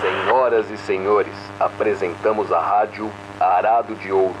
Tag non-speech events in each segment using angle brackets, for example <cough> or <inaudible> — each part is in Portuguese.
Senhoras e senhores, apresentamos a rádio Arado de Ouro.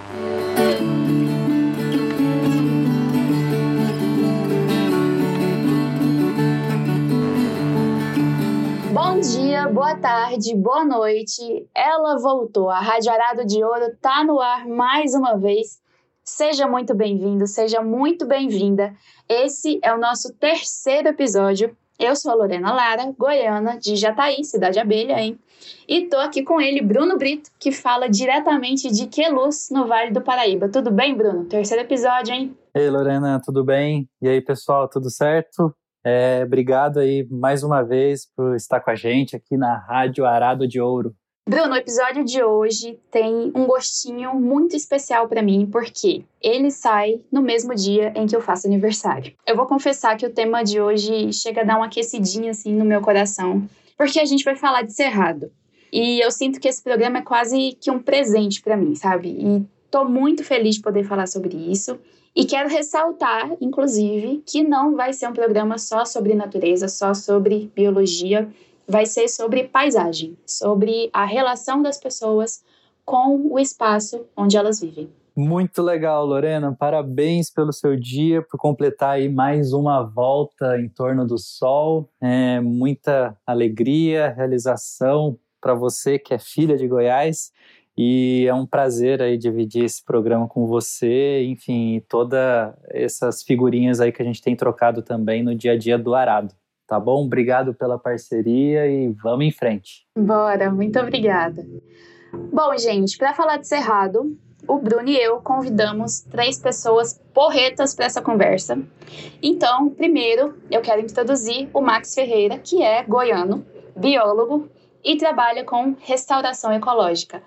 Bom dia, boa tarde, boa noite. Ela voltou. A Rádio Arado de Ouro tá no ar mais uma vez. Seja muito bem-vindo, seja muito bem-vinda. Esse é o nosso terceiro episódio. Eu sou a Lorena Lara, goiana, de Jataí, Cidade Abelha, hein? E tô aqui com ele, Bruno Brito, que fala diretamente de Queluz, no Vale do Paraíba. Tudo bem, Bruno? Terceiro episódio, hein? Ei, Lorena, tudo bem? E aí, pessoal, tudo certo? É, obrigado aí mais uma vez por estar com a gente aqui na Rádio Arado de Ouro. Bruno, o episódio de hoje tem um gostinho muito especial para mim, porque ele sai no mesmo dia em que eu faço aniversário. Eu vou confessar que o tema de hoje chega a dar uma aquecidinha assim no meu coração, porque a gente vai falar de Cerrado. E eu sinto que esse programa é quase que um presente para mim, sabe? E tô muito feliz de poder falar sobre isso. E quero ressaltar, inclusive, que não vai ser um programa só sobre natureza, só sobre biologia, vai ser sobre paisagem, sobre a relação das pessoas com o espaço onde elas vivem. Muito legal, Lorena. Parabéns pelo seu dia, por completar aí mais uma volta em torno do sol. É muita alegria, realização para você que é filha de Goiás. E é um prazer aí dividir esse programa com você, enfim, todas essas figurinhas aí que a gente tem trocado também no dia a dia do Arado. Tá bom? Obrigado pela parceria e vamos em frente. Bora, muito obrigada. Bom, gente, para falar de Cerrado, o Bruno e eu convidamos três pessoas porretas para essa conversa. Então, primeiro, eu quero introduzir o Max Ferreira, que é goiano, biólogo e trabalha com restauração ecológica.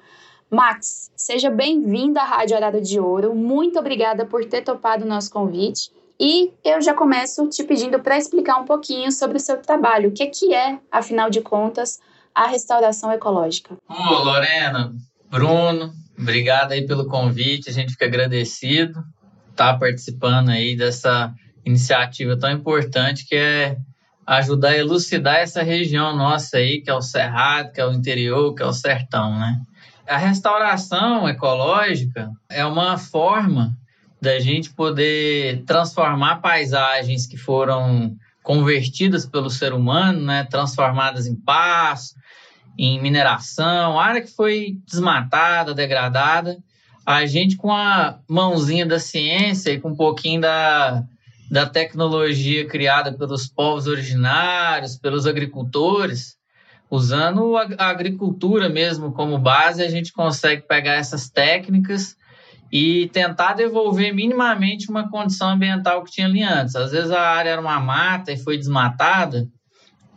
Max, seja bem-vindo à Rádio Horário de Ouro. Muito obrigada por ter topado o nosso convite. E eu já começo te pedindo para explicar um pouquinho sobre o seu trabalho. O que é, que é, afinal de contas, a restauração ecológica? Ô, Lorena, Bruno, obrigado aí pelo convite. A gente fica agradecido estar tá participando aí dessa iniciativa tão importante que é ajudar a elucidar essa região nossa aí, que é o Cerrado, que é o interior, que é o sertão, né? A restauração ecológica é uma forma da gente poder transformar paisagens que foram convertidas pelo ser humano, né, transformadas em pasto, em mineração, área que foi desmatada, degradada, a gente com a mãozinha da ciência e com um pouquinho da, da tecnologia criada pelos povos originários, pelos agricultores, Usando a agricultura mesmo como base, a gente consegue pegar essas técnicas e tentar devolver minimamente uma condição ambiental que tinha ali antes. Às vezes a área era uma mata e foi desmatada,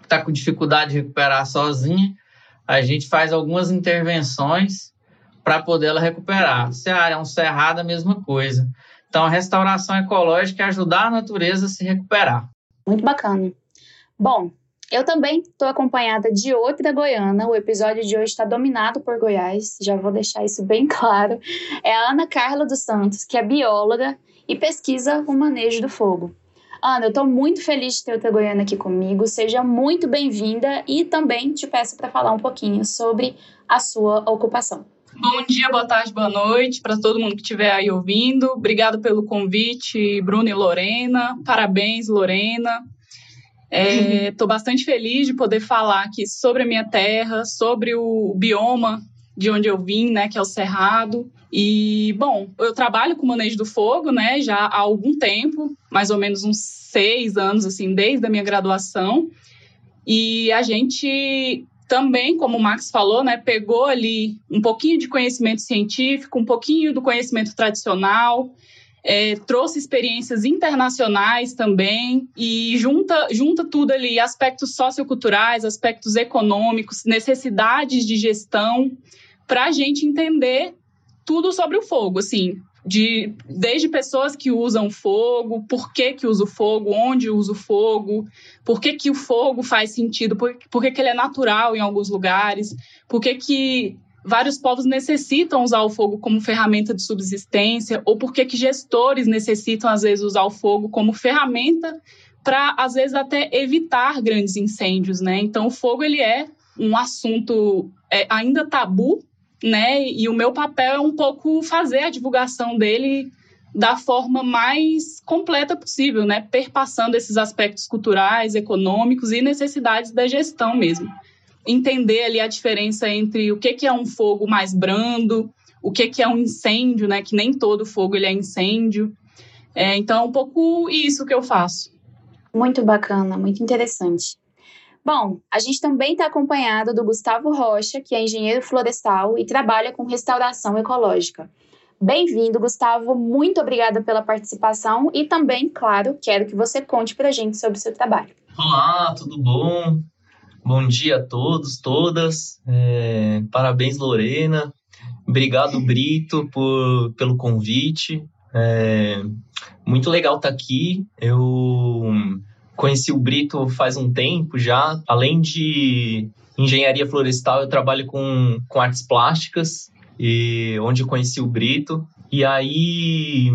está com dificuldade de recuperar sozinha, a gente faz algumas intervenções para poder ela recuperar. Se a área é um cerrado, a mesma coisa. Então, a restauração ecológica é ajudar a natureza a se recuperar. Muito bacana. Bom, eu também estou acompanhada de outra goiana. O episódio de hoje está dominado por Goiás, já vou deixar isso bem <laughs> claro. É a Ana Carla dos Santos, que é bióloga e pesquisa o manejo do fogo. Ana, eu estou muito feliz de ter outra goiana aqui comigo. Seja muito bem-vinda e também te peço para falar um pouquinho sobre a sua ocupação. Bom dia, boa tarde, boa noite para todo mundo que estiver aí ouvindo. Obrigado pelo convite, Bruno e Lorena. Parabéns, Lorena. Estou é, bastante feliz de poder falar aqui sobre a minha terra, sobre o bioma de onde eu vim, né, que é o Cerrado. E, bom, eu trabalho com manejo do fogo, né, já há algum tempo, mais ou menos uns seis anos, assim, desde a minha graduação. E a gente também, como o Max falou, né, pegou ali um pouquinho de conhecimento científico, um pouquinho do conhecimento tradicional, é, trouxe experiências internacionais também e junta, junta tudo ali, aspectos socioculturais, aspectos econômicos, necessidades de gestão, para a gente entender tudo sobre o fogo, assim, de, desde pessoas que usam fogo, por que que usa o fogo, onde usa o fogo, por que que o fogo faz sentido, por, por que que ele é natural em alguns lugares, por que que vários povos necessitam usar o fogo como ferramenta de subsistência ou por que gestores necessitam às vezes usar o fogo como ferramenta para às vezes até evitar grandes incêndios, né? Então o fogo ele é um assunto é, ainda tabu, né? E o meu papel é um pouco fazer a divulgação dele da forma mais completa possível, né? Perpassando esses aspectos culturais, econômicos e necessidades da gestão mesmo. Entender ali a diferença entre o que, que é um fogo mais brando, o que, que é um incêndio, né? Que nem todo fogo ele é incêndio. É, então, é um pouco isso que eu faço. Muito bacana, muito interessante. Bom, a gente também está acompanhado do Gustavo Rocha, que é engenheiro florestal e trabalha com restauração ecológica. Bem-vindo, Gustavo. Muito obrigada pela participação e também, claro, quero que você conte para a gente sobre o seu trabalho. Olá, tudo bom? Bom dia a todos, todas. É, parabéns, Lorena. Obrigado, Brito, por, pelo convite. É, muito legal estar tá aqui. Eu conheci o Brito faz um tempo já. Além de engenharia florestal, eu trabalho com, com artes plásticas e onde eu conheci o Brito. E aí,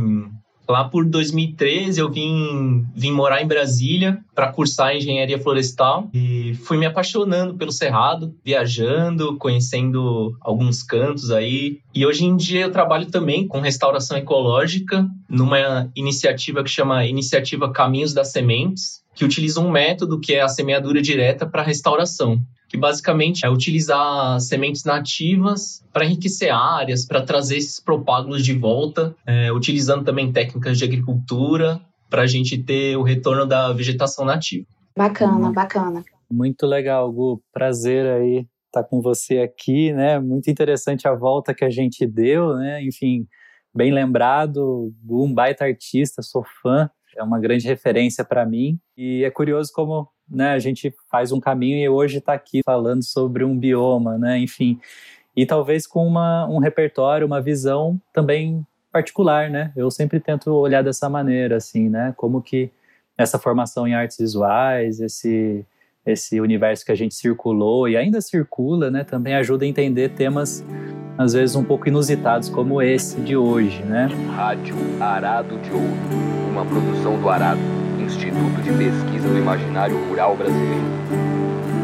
lá por 2013, eu vim, vim morar em Brasília para cursar engenharia florestal e fui me apaixonando pelo Cerrado, viajando, conhecendo alguns cantos aí. E hoje em dia eu trabalho também com restauração ecológica numa iniciativa que chama Iniciativa Caminhos das Sementes, que utiliza um método que é a semeadura direta para restauração que basicamente é utilizar sementes nativas para enriquecer áreas, para trazer esses propágulos de volta, é, utilizando também técnicas de agricultura para a gente ter o retorno da vegetação nativa. Bacana, bacana. Muito legal, Gu. Prazer aí estar com você aqui, né? Muito interessante a volta que a gente deu, né? Enfim, bem lembrado, Gu, um baita artista, sou fã, é uma grande referência para mim. E é curioso como né, a gente faz um caminho e hoje está aqui falando sobre um bioma, né, enfim, e talvez com uma, um repertório, uma visão também particular, né? Eu sempre tento olhar dessa maneira, assim, né? Como que essa formação em artes visuais, esse esse universo que a gente circulou e ainda circula, né? Também ajuda a entender temas às vezes um pouco inusitados como esse de hoje, né? Rádio Arado de Ouro, uma produção do Arado Instituto de Pesquisa do Imaginário Rural Brasileiro.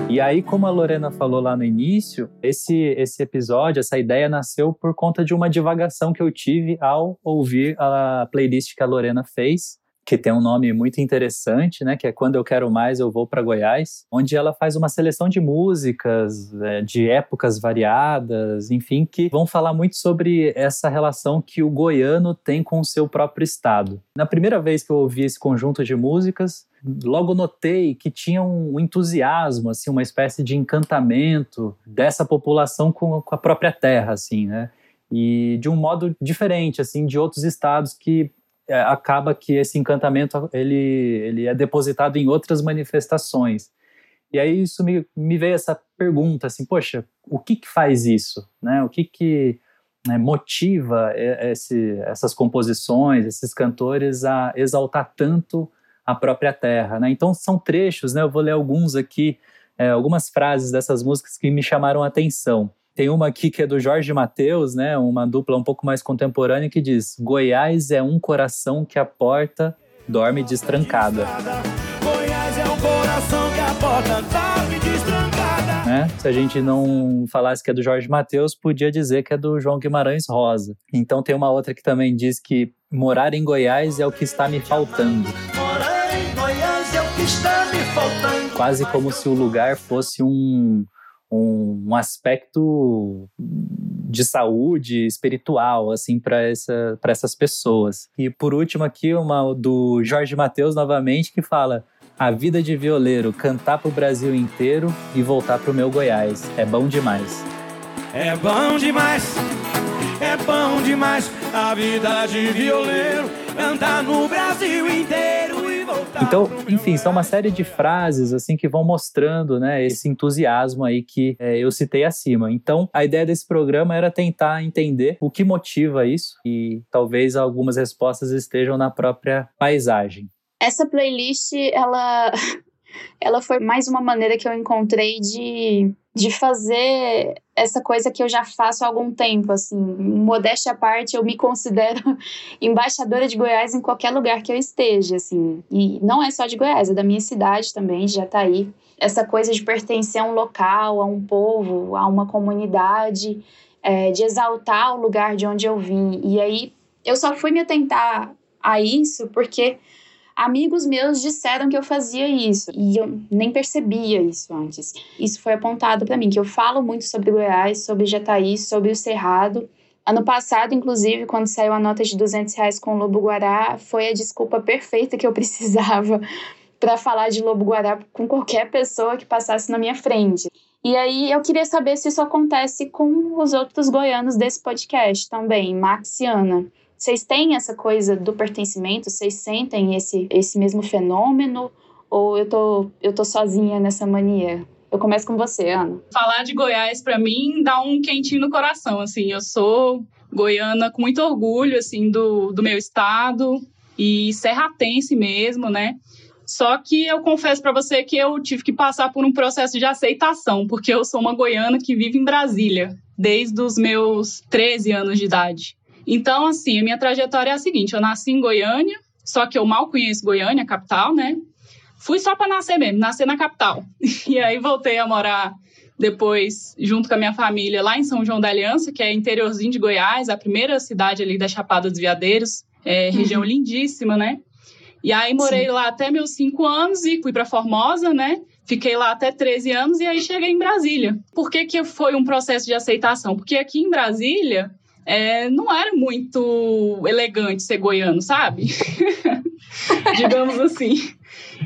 E aí, como a Lorena falou lá no início, esse, esse episódio, essa ideia nasceu por conta de uma divagação que eu tive ao ouvir a playlist que a Lorena fez que tem um nome muito interessante, né? Que é Quando Eu Quero Mais, Eu Vou para Goiás, onde ela faz uma seleção de músicas é, de épocas variadas, enfim, que vão falar muito sobre essa relação que o goiano tem com o seu próprio estado. Na primeira vez que eu ouvi esse conjunto de músicas, logo notei que tinha um entusiasmo, assim, uma espécie de encantamento dessa população com, com a própria terra, assim, né? E de um modo diferente, assim, de outros estados que acaba que esse encantamento ele, ele é depositado em outras manifestações. E aí isso me, me veio essa pergunta assim, poxa, o que que faz isso, né? O que que né, motiva esse, essas composições, esses cantores a exaltar tanto a própria terra, né? Então são trechos, né? Eu vou ler alguns aqui, é, algumas frases dessas músicas que me chamaram a atenção. Tem uma aqui que é do Jorge Mateus, né? Uma dupla um pouco mais contemporânea que diz: Goiás é um coração que a porta dorme destrancada. Goiás é um coração que a porta dorme destrancada. Né? Se a gente não falasse que é do Jorge Mateus, podia dizer que é do João Guimarães Rosa. Então tem uma outra que também diz que morar em Goiás é o que está me faltando. Morar em Goiás é o que está me faltando. Quase como se o lugar fosse um um, um aspecto de saúde espiritual assim para essa, essas pessoas. E por último aqui uma do Jorge Mateus novamente que fala: "A vida de violeiro, cantar para o Brasil inteiro e voltar para o meu Goiás, é bom demais". É bom demais. É bom demais a vida de violeiro, andar no Brasil inteiro então, enfim, são uma série de frases assim que vão mostrando, né, esse entusiasmo aí que é, eu citei acima. Então, a ideia desse programa era tentar entender o que motiva isso e talvez algumas respostas estejam na própria paisagem. Essa playlist, ela ela foi mais uma maneira que eu encontrei de de fazer essa coisa que eu já faço há algum tempo, assim, modéstia à parte, eu me considero <laughs> embaixadora de Goiás em qualquer lugar que eu esteja, assim, e não é só de Goiás, é da minha cidade também, já tá aí. Essa coisa de pertencer a um local, a um povo, a uma comunidade, é, de exaltar o lugar de onde eu vim. E aí eu só fui me atentar a isso porque amigos meus disseram que eu fazia isso e eu nem percebia isso antes. Isso foi apontado para mim, que eu falo muito sobre Goiás, sobre Jataí, sobre o Cerrado. Ano passado, inclusive, quando saiu a nota de 200 reais com o Lobo Guará, foi a desculpa perfeita que eu <laughs> precisava para falar de Lobo Guará com qualquer pessoa que passasse na minha frente. E aí eu queria saber se isso acontece com os outros goianos desse podcast também, Max e Ana. Vocês têm essa coisa do pertencimento? Vocês sentem esse, esse mesmo fenômeno? Ou eu tô, eu tô sozinha nessa mania? Eu começo com você, Ana. Falar de Goiás, para mim, dá um quentinho no coração. Assim, eu sou goiana com muito orgulho, assim, do, do meu estado e serratense mesmo, né? Só que eu confesso para você que eu tive que passar por um processo de aceitação, porque eu sou uma goiana que vive em Brasília desde os meus 13 anos de idade. Então, assim, a minha trajetória é a seguinte: eu nasci em Goiânia, só que eu mal conheço Goiânia, capital, né? Fui só para nascer mesmo, nascer na capital. <laughs> E aí voltei a morar depois, junto com a minha família, lá em São João da Aliança, que é interiorzinho de Goiás, a primeira cidade ali da Chapada dos Veadeiros, é, região uhum. lindíssima, né? E aí morei Sim. lá até meus cinco anos e fui para Formosa, né? Fiquei lá até 13 anos e aí cheguei em Brasília. Por que, que foi um processo de aceitação? Porque aqui em Brasília é, não era muito elegante ser goiano, sabe? <laughs> Digamos assim.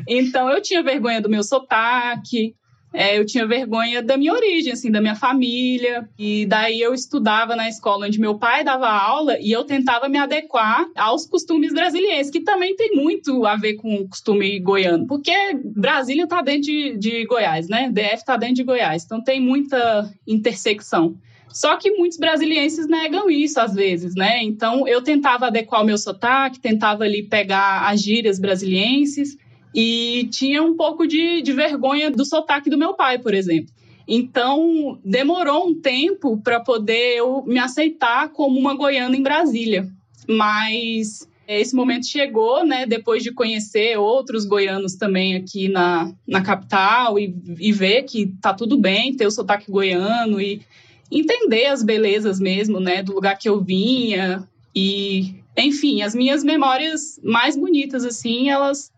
Então eu tinha vergonha do meu sotaque, é, eu tinha vergonha da minha origem, assim, da minha família. E daí eu estudava na escola onde meu pai dava aula e eu tentava me adequar aos costumes brasileiros, que também tem muito a ver com o costume goiano, porque Brasília está dentro de, de Goiás, né? DF está dentro de Goiás, então tem muita intersecção. Só que muitos brasilienses negam isso às vezes, né? Então eu tentava adequar o meu sotaque, tentava ali pegar as gírias brasilienses e tinha um pouco de, de vergonha do sotaque do meu pai, por exemplo. Então demorou um tempo para poder eu me aceitar como uma goiana em Brasília. Mas esse momento chegou, né, depois de conhecer outros goianos também aqui na, na capital e, e ver que tá tudo bem ter o sotaque goiano e entender as belezas mesmo, né, do lugar que eu vinha e, enfim, as minhas memórias mais bonitas assim, elas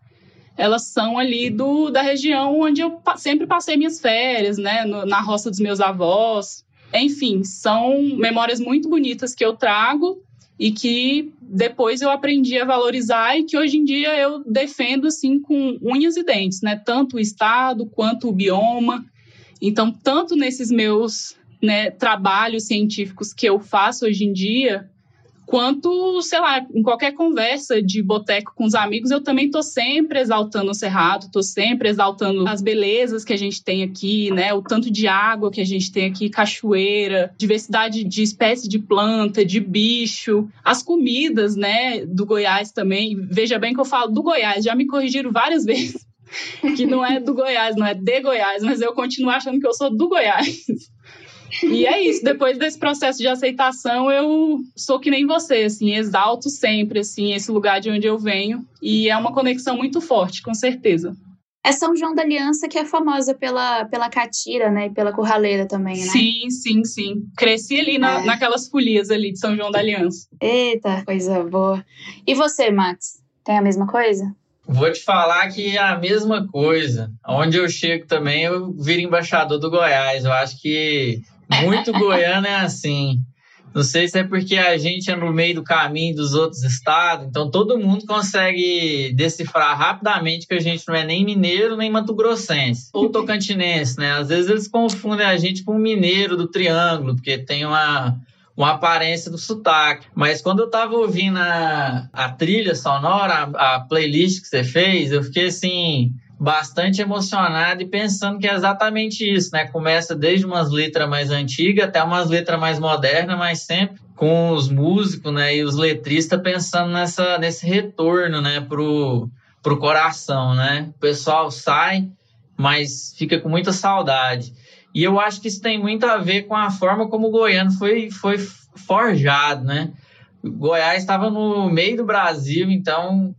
elas são ali do da região onde eu sempre passei minhas férias, né, no, na roça dos meus avós. Enfim, são memórias muito bonitas que eu trago e que depois eu aprendi a valorizar e que hoje em dia eu defendo assim com unhas e dentes, né? Tanto o estado quanto o bioma. Então, tanto nesses meus né, trabalhos científicos que eu faço hoje em dia, quanto, sei lá, em qualquer conversa de boteco com os amigos, eu também estou sempre exaltando o Cerrado, estou sempre exaltando as belezas que a gente tem aqui, né? O tanto de água que a gente tem aqui, cachoeira, diversidade de espécies de planta, de bicho, as comidas, né, do Goiás também. Veja bem que eu falo do Goiás, já me corrigiram várias <laughs> vezes que não é do Goiás, não é de Goiás, mas eu continuo achando que eu sou do Goiás. E é <laughs> isso, depois desse processo de aceitação, eu sou que nem você, assim, exalto sempre, assim, esse lugar de onde eu venho. E é uma conexão muito forte, com certeza. É São João da Aliança que é famosa pela, pela catira, né? E pela curraleira também, né? Sim, sim, sim. Cresci ali na, é. naquelas folias ali de São João da Aliança. Eita, coisa boa. E você, Max? Tem a mesma coisa? Vou te falar que é a mesma coisa. Onde eu chego também, eu viro embaixador do Goiás. Eu acho que muito goiano é assim. Não sei se é porque a gente é no meio do caminho dos outros estados, então todo mundo consegue decifrar rapidamente que a gente não é nem mineiro nem mato-grossense ou tocantinense, né? Às vezes eles confundem a gente com o mineiro do triângulo, porque tem uma, uma aparência do sotaque. Mas quando eu tava ouvindo a, a trilha sonora, a, a playlist que você fez, eu fiquei assim bastante emocionado e pensando que é exatamente isso, né? Começa desde umas letras mais antigas até umas letras mais modernas, mas sempre com os músicos, né, e os letristas pensando nessa nesse retorno, né, pro pro coração, né? O pessoal sai, mas fica com muita saudade. E eu acho que isso tem muito a ver com a forma como o goiano foi, foi forjado, né? Goiás estava no meio do Brasil, então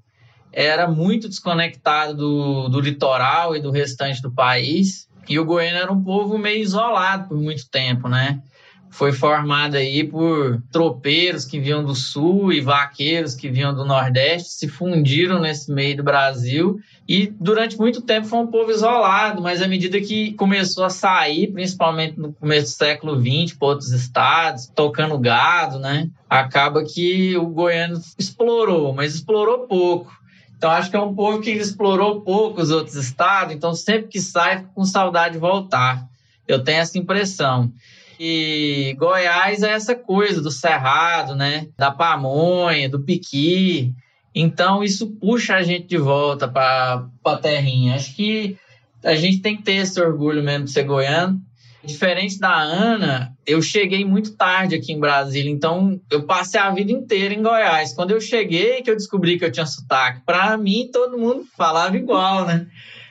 era muito desconectado do, do litoral e do restante do país. E o goiano era um povo meio isolado por muito tempo, né? Foi formado aí por tropeiros que vinham do sul e vaqueiros que vinham do nordeste, se fundiram nesse meio do Brasil e durante muito tempo foi um povo isolado, mas à medida que começou a sair, principalmente no começo do século XX, para outros estados, tocando gado, né? Acaba que o goiano explorou, mas explorou pouco. Então, acho que é um povo que explorou pouco os outros estados, então sempre que sai, fica com saudade de voltar. Eu tenho essa impressão. E Goiás é essa coisa do cerrado, né? Da pamonha, do piqui. Então, isso puxa a gente de volta para a terrinha. Acho que a gente tem que ter esse orgulho mesmo de ser goiano. Diferente da Ana, eu cheguei muito tarde aqui em Brasília, então eu passei a vida inteira em Goiás. Quando eu cheguei, que eu descobri que eu tinha sotaque, para mim todo mundo falava igual, né?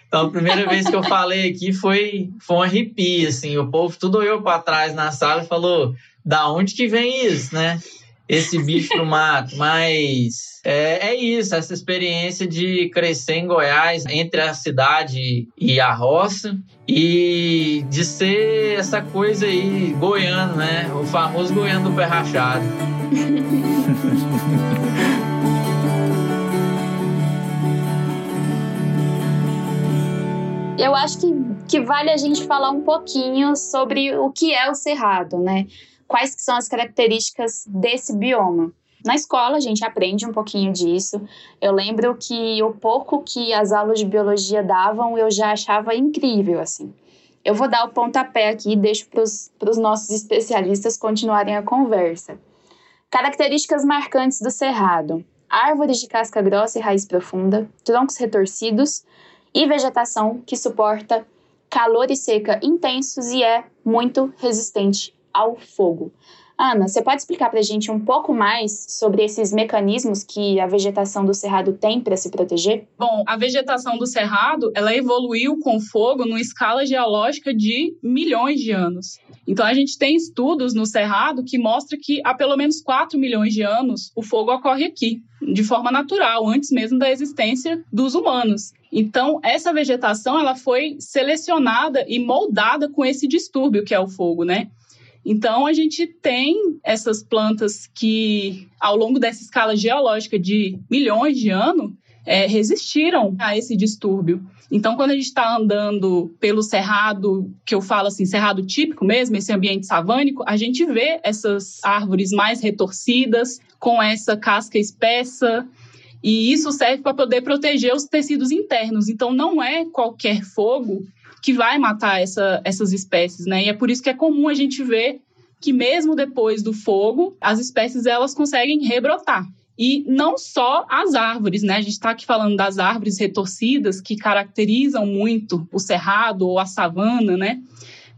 Então a primeira vez que eu falei aqui foi, foi um arrepio, assim, o povo tudo olhou para trás na sala e falou: da onde que vem isso, né? esse bicho no mato. Mas é, é, isso, essa experiência de crescer em Goiás, entre a cidade e a roça, e de ser essa coisa aí, goiano, né? O famoso goiano do pé rachado. <laughs> Eu acho que, que vale a gente falar um pouquinho sobre o que é o cerrado, né? quais que são as características desse bioma. Na escola a gente aprende um pouquinho disso. Eu lembro que o pouco que as aulas de biologia davam eu já achava incrível assim. Eu vou dar o pontapé aqui e deixo para os nossos especialistas continuarem a conversa. Características marcantes do cerrado: árvores de casca grossa e raiz profunda, troncos retorcidos e vegetação que suporta calor e seca intensos e é muito resistente ao fogo. Ana, você pode explicar para a gente um pouco mais sobre esses mecanismos que a vegetação do cerrado tem para se proteger? Bom, a vegetação do cerrado ela evoluiu com fogo numa escala geológica de milhões de anos. Então a gente tem estudos no cerrado que mostram que há pelo menos 4 milhões de anos o fogo ocorre aqui, de forma natural, antes mesmo da existência dos humanos. Então, essa vegetação ela foi selecionada e moldada com esse distúrbio que é o fogo, né? Então, a gente tem essas plantas que, ao longo dessa escala geológica de milhões de anos, é, resistiram a esse distúrbio. Então, quando a gente está andando pelo cerrado, que eu falo assim, cerrado típico mesmo, esse ambiente savânico, a gente vê essas árvores mais retorcidas, com essa casca espessa, e isso serve para poder proteger os tecidos internos. Então, não é qualquer fogo que vai matar essa, essas espécies, né? E é por isso que é comum a gente ver que mesmo depois do fogo, as espécies elas conseguem rebrotar. E não só as árvores, né? A gente está aqui falando das árvores retorcidas que caracterizam muito o cerrado ou a savana, né?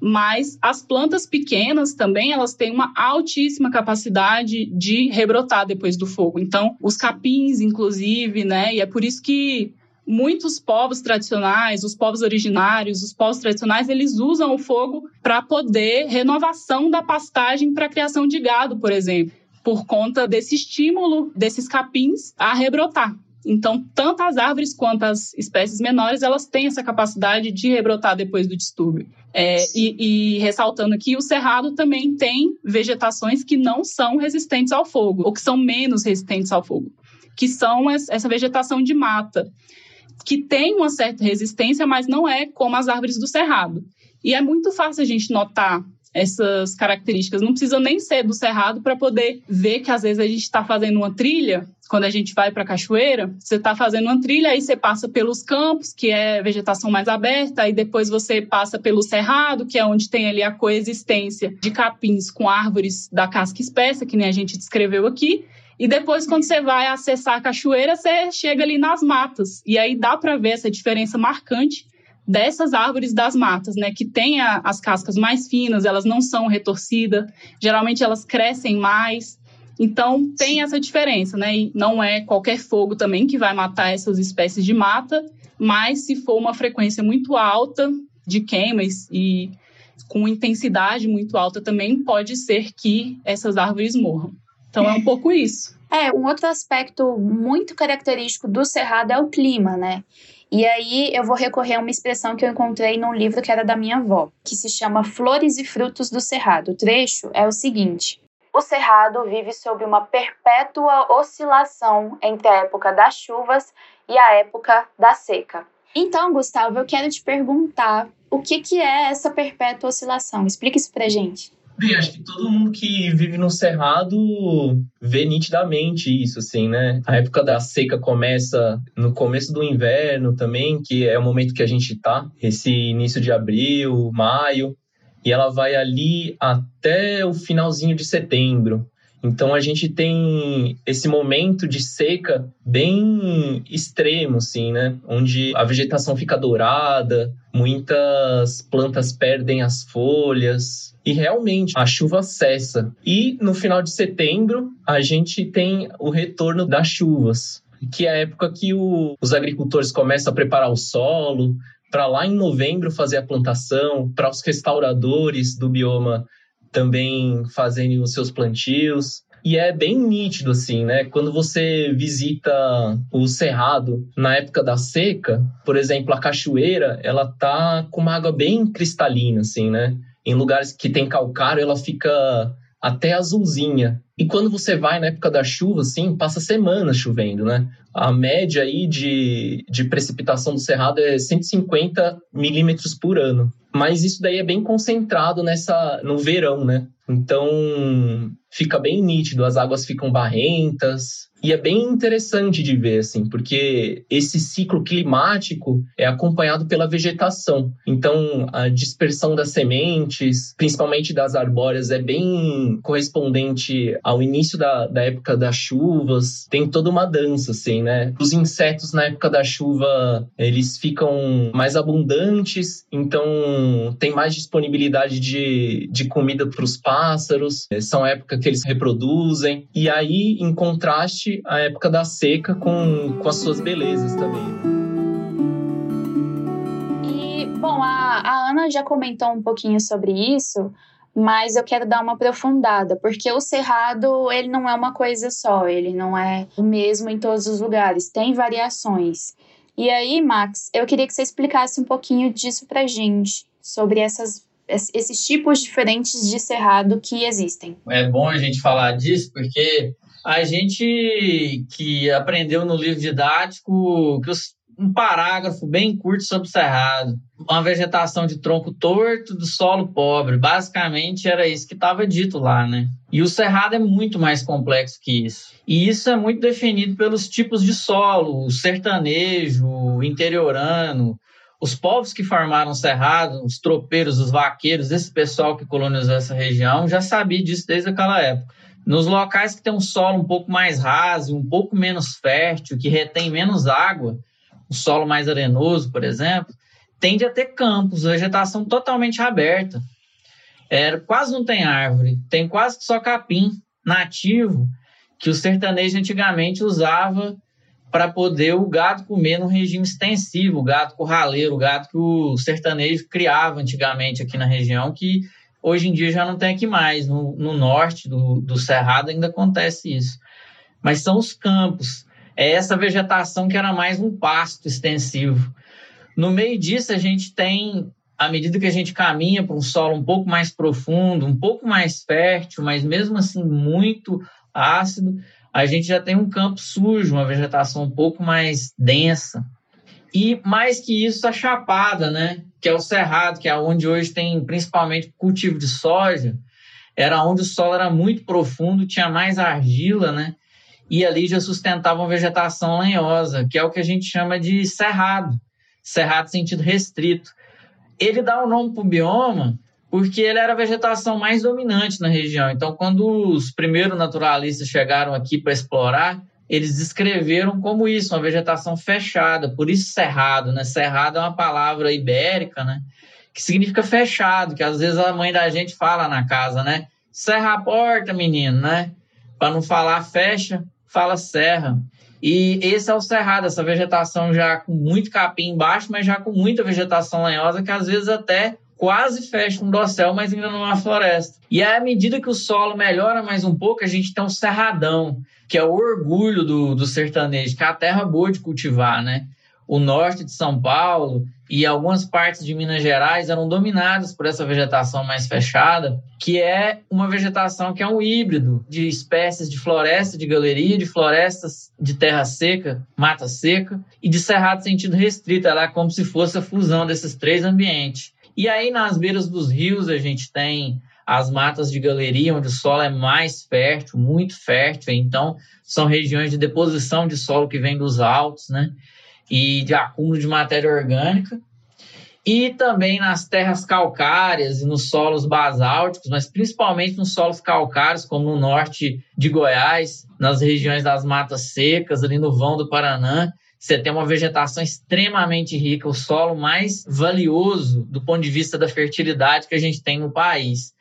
Mas as plantas pequenas também elas têm uma altíssima capacidade de rebrotar depois do fogo. Então, os capins, inclusive, né? E é por isso que muitos povos tradicionais, os povos originários, os povos tradicionais, eles usam o fogo para poder renovação da pastagem para criação de gado, por exemplo, por conta desse estímulo desses capins a rebrotar. Então, tanto as árvores quanto as espécies menores, elas têm essa capacidade de rebrotar depois do distúrbio. É, e, e, ressaltando aqui, o cerrado também tem vegetações que não são resistentes ao fogo, ou que são menos resistentes ao fogo, que são essa vegetação de mata que tem uma certa resistência, mas não é como as árvores do cerrado. E é muito fácil a gente notar essas características. Não precisa nem ser do cerrado para poder ver que às vezes a gente está fazendo uma trilha. Quando a gente vai para a cachoeira, você está fazendo uma trilha, aí você passa pelos campos, que é vegetação mais aberta, aí depois você passa pelo cerrado, que é onde tem ali a coexistência de capins com árvores da casca espessa, que nem a gente descreveu aqui. E depois, quando você vai acessar a cachoeira, você chega ali nas matas. E aí dá para ver essa diferença marcante dessas árvores das matas, né? Que tem a, as cascas mais finas, elas não são retorcidas, geralmente elas crescem mais. Então tem essa diferença, né? E não é qualquer fogo também que vai matar essas espécies de mata, mas se for uma frequência muito alta de queimas e com intensidade muito alta também pode ser que essas árvores morram. Então é um pouco isso. <laughs> É, um outro aspecto muito característico do cerrado é o clima, né? E aí eu vou recorrer a uma expressão que eu encontrei num livro que era da minha avó, que se chama Flores e Frutos do Cerrado. O trecho é o seguinte: O cerrado vive sob uma perpétua oscilação entre a época das chuvas e a época da seca. Então, Gustavo, eu quero te perguntar o que, que é essa perpétua oscilação. Explica isso pra gente. Bem, acho que todo mundo que vive no Cerrado vê nitidamente isso, assim, né? A época da seca começa no começo do inverno também, que é o momento que a gente tá, esse início de abril, maio, e ela vai ali até o finalzinho de setembro. Então a gente tem esse momento de seca bem extremo, assim, né? Onde a vegetação fica dourada, muitas plantas perdem as folhas. E realmente a chuva cessa. E no final de setembro a gente tem o retorno das chuvas, que é a época que o, os agricultores começam a preparar o solo, para lá em novembro fazer a plantação, para os restauradores do bioma também fazendo os seus plantios. E é bem nítido, assim, né? Quando você visita o Cerrado na época da seca, por exemplo, a cachoeira, ela tá com uma água bem cristalina, assim, né? Em lugares que tem calcário, ela fica até azulzinha. E quando você vai na época da chuva, assim, passa semanas chovendo, né? A média aí de, de precipitação do Cerrado é 150 milímetros por ano. Mas isso daí é bem concentrado nessa no verão, né? Então fica bem nítido, as águas ficam barrentas, e é bem interessante de ver, assim, porque esse ciclo climático é acompanhado pela vegetação. Então, a dispersão das sementes, principalmente das arbóreas, é bem correspondente ao início da, da época das chuvas. Tem toda uma dança, assim, né? Os insetos na época da chuva, eles ficam mais abundantes, então tem mais disponibilidade de, de comida para os pássaros. São épocas que eles reproduzem. E aí, em contraste, a época da seca com, com as suas belezas também. E, bom, a, a Ana já comentou um pouquinho sobre isso, mas eu quero dar uma aprofundada, porque o cerrado, ele não é uma coisa só, ele não é o mesmo em todos os lugares, tem variações. E aí, Max, eu queria que você explicasse um pouquinho disso pra gente, sobre essas esses tipos diferentes de cerrado que existem. É bom a gente falar disso porque a gente que aprendeu no livro didático que os, um parágrafo bem curto sobre o cerrado, uma vegetação de tronco torto, do solo pobre, basicamente era isso que estava dito lá, né? E o cerrado é muito mais complexo que isso. E isso é muito definido pelos tipos de solo, o sertanejo, o interiorano, os povos que formaram o cerrado, os tropeiros, os vaqueiros, esse pessoal que colonizou essa região já sabia disso desde aquela época. Nos locais que tem um solo um pouco mais raso, um pouco menos fértil, que retém menos água, um solo mais arenoso, por exemplo, tende a ter campos, vegetação totalmente aberta. É, quase não tem árvore, tem quase só capim nativo que o sertanejo antigamente usava para poder o gado comer no regime extensivo, o gado curraleiro, o gado que o sertanejo criava antigamente aqui na região, que Hoje em dia já não tem aqui mais. No, no norte do, do Cerrado ainda acontece isso. Mas são os campos. É essa vegetação que era mais um pasto extensivo. No meio disso, a gente tem, à medida que a gente caminha para um solo um pouco mais profundo, um pouco mais fértil, mas mesmo assim muito ácido, a gente já tem um campo sujo, uma vegetação um pouco mais densa. E mais que isso, a chapada, né? Que é o Cerrado, que é onde hoje tem principalmente cultivo de soja, era onde o solo era muito profundo, tinha mais argila, né? E ali já sustentava uma vegetação lenhosa, que é o que a gente chama de cerrado, cerrado sentido restrito. Ele dá o nome para o bioma porque ele era a vegetação mais dominante na região. Então, quando os primeiros naturalistas chegaram aqui para explorar, eles descreveram como isso, uma vegetação fechada, por isso cerrado, né? Cerrado é uma palavra ibérica, né? Que significa fechado, que às vezes a mãe da gente fala na casa, né? Serra a porta, menino, né? Para não falar fecha, fala serra. E esse é o cerrado, essa vegetação já com muito capim embaixo, mas já com muita vegetação lenhosa, que às vezes até quase fecha um dossel, mas ainda não há floresta. E à medida que o solo melhora mais um pouco, a gente tem um cerradão, que é o orgulho do, do sertanejo, que é a terra boa de cultivar, né? O norte de São Paulo e algumas partes de Minas Gerais eram dominadas por essa vegetação mais fechada, que é uma vegetação que é um híbrido de espécies de floresta de galeria, de florestas de terra seca, mata seca, e de cerrado sentido restrito. Ela é como se fosse a fusão desses três ambientes. E aí, nas beiras dos rios, a gente tem as matas de galeria, onde o solo é mais fértil, muito fértil. Então, são regiões de deposição de solo que vem dos altos, né? E de acúmulo de matéria orgânica. E também nas terras calcárias e nos solos basálticos, mas principalmente nos solos calcários, como no norte de Goiás, nas regiões das matas secas, ali no vão do Paraná, você tem uma vegetação extremamente rica, o solo mais valioso do ponto de vista da fertilidade que a gente tem no país.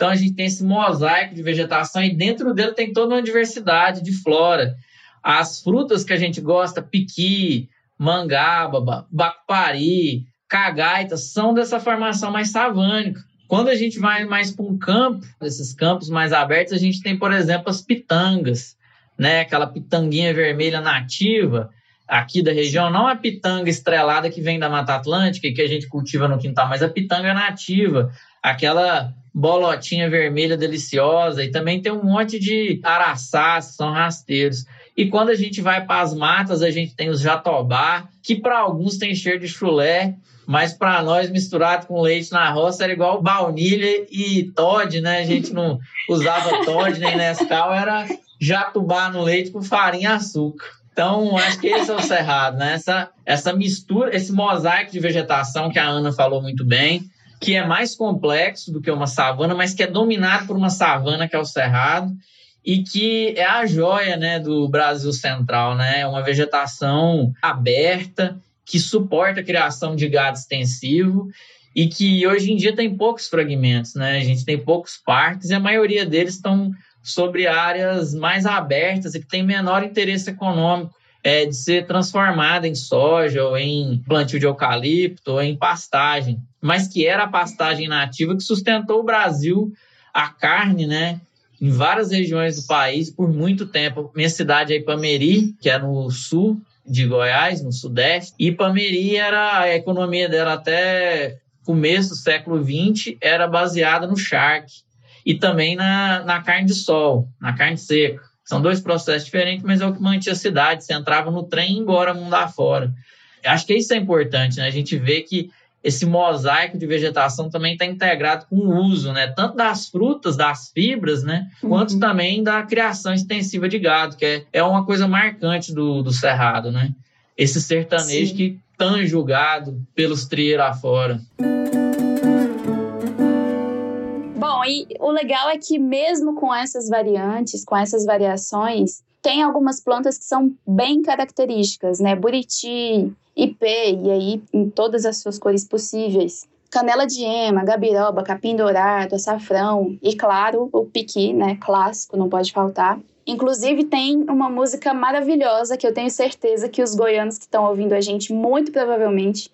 Então a gente tem esse mosaico de vegetação e dentro dele tem toda uma diversidade de flora. As frutas que a gente gosta, piqui, mangaba, bacupari, cagaita, são dessa formação mais savânica. Quando a gente vai mais para um campo, esses campos mais abertos, a gente tem, por exemplo, as pitangas, né? Aquela pitanguinha vermelha nativa, aqui da região, não a pitanga estrelada que vem da Mata Atlântica e que a gente cultiva no quintal, mas a pitanga nativa, aquela bolotinha vermelha deliciosa, e também tem um monte de araçás, são rasteiros. E quando a gente vai para as matas, a gente tem os jatobá, que para alguns tem cheiro de chulé, mas para nós, misturado com leite na roça, era igual baunilha e Todd, né? A gente não usava Todd nem Nescau, era jatubá no leite com farinha e açúcar. Então, acho que esse é o cerrado, né? Essa, essa mistura, esse mosaico de vegetação que a Ana falou muito bem, que é mais complexo do que uma savana, mas que é dominado por uma savana, que é o cerrado, e que é a joia né, do Brasil Central, né? É uma vegetação aberta, que suporta a criação de gado extensivo e que hoje em dia tem poucos fragmentos, né? A gente tem poucos parques e a maioria deles estão sobre áreas mais abertas e que têm menor interesse econômico é, de ser transformada em soja ou em plantio de eucalipto ou em pastagem, mas que era a pastagem nativa que sustentou o Brasil, a carne, né? Em várias regiões do país por muito tempo. Minha cidade é Ipameri, que é no sul de Goiás, no sudeste. Ipameri era a economia dela até começo do século XX era baseada no charque e também na, na carne de sol, na carne seca. São dois processos diferentes, mas é o que mantinha a cidade. Você entrava no trem e ia embora mundo afora. Acho que isso é importante, né? A gente vê que esse mosaico de vegetação também está integrado com o uso, né? Tanto das frutas, das fibras, né? Quanto uhum. também da criação extensiva de gado, que é, é uma coisa marcante do, do Cerrado, né? Esse sertanejo Sim. que tão julgado pelos trieiros afora. Bom, e o legal é que mesmo com essas variantes, com essas variações, tem algumas plantas que são bem características, né? Buriti, ipê, e aí em todas as suas cores possíveis. Canela de ema, gabiroba, capim dourado, açafrão e, claro, o piqui, né? Clássico, não pode faltar. Inclusive, tem uma música maravilhosa que eu tenho certeza que os goianos que estão ouvindo a gente, muito provavelmente,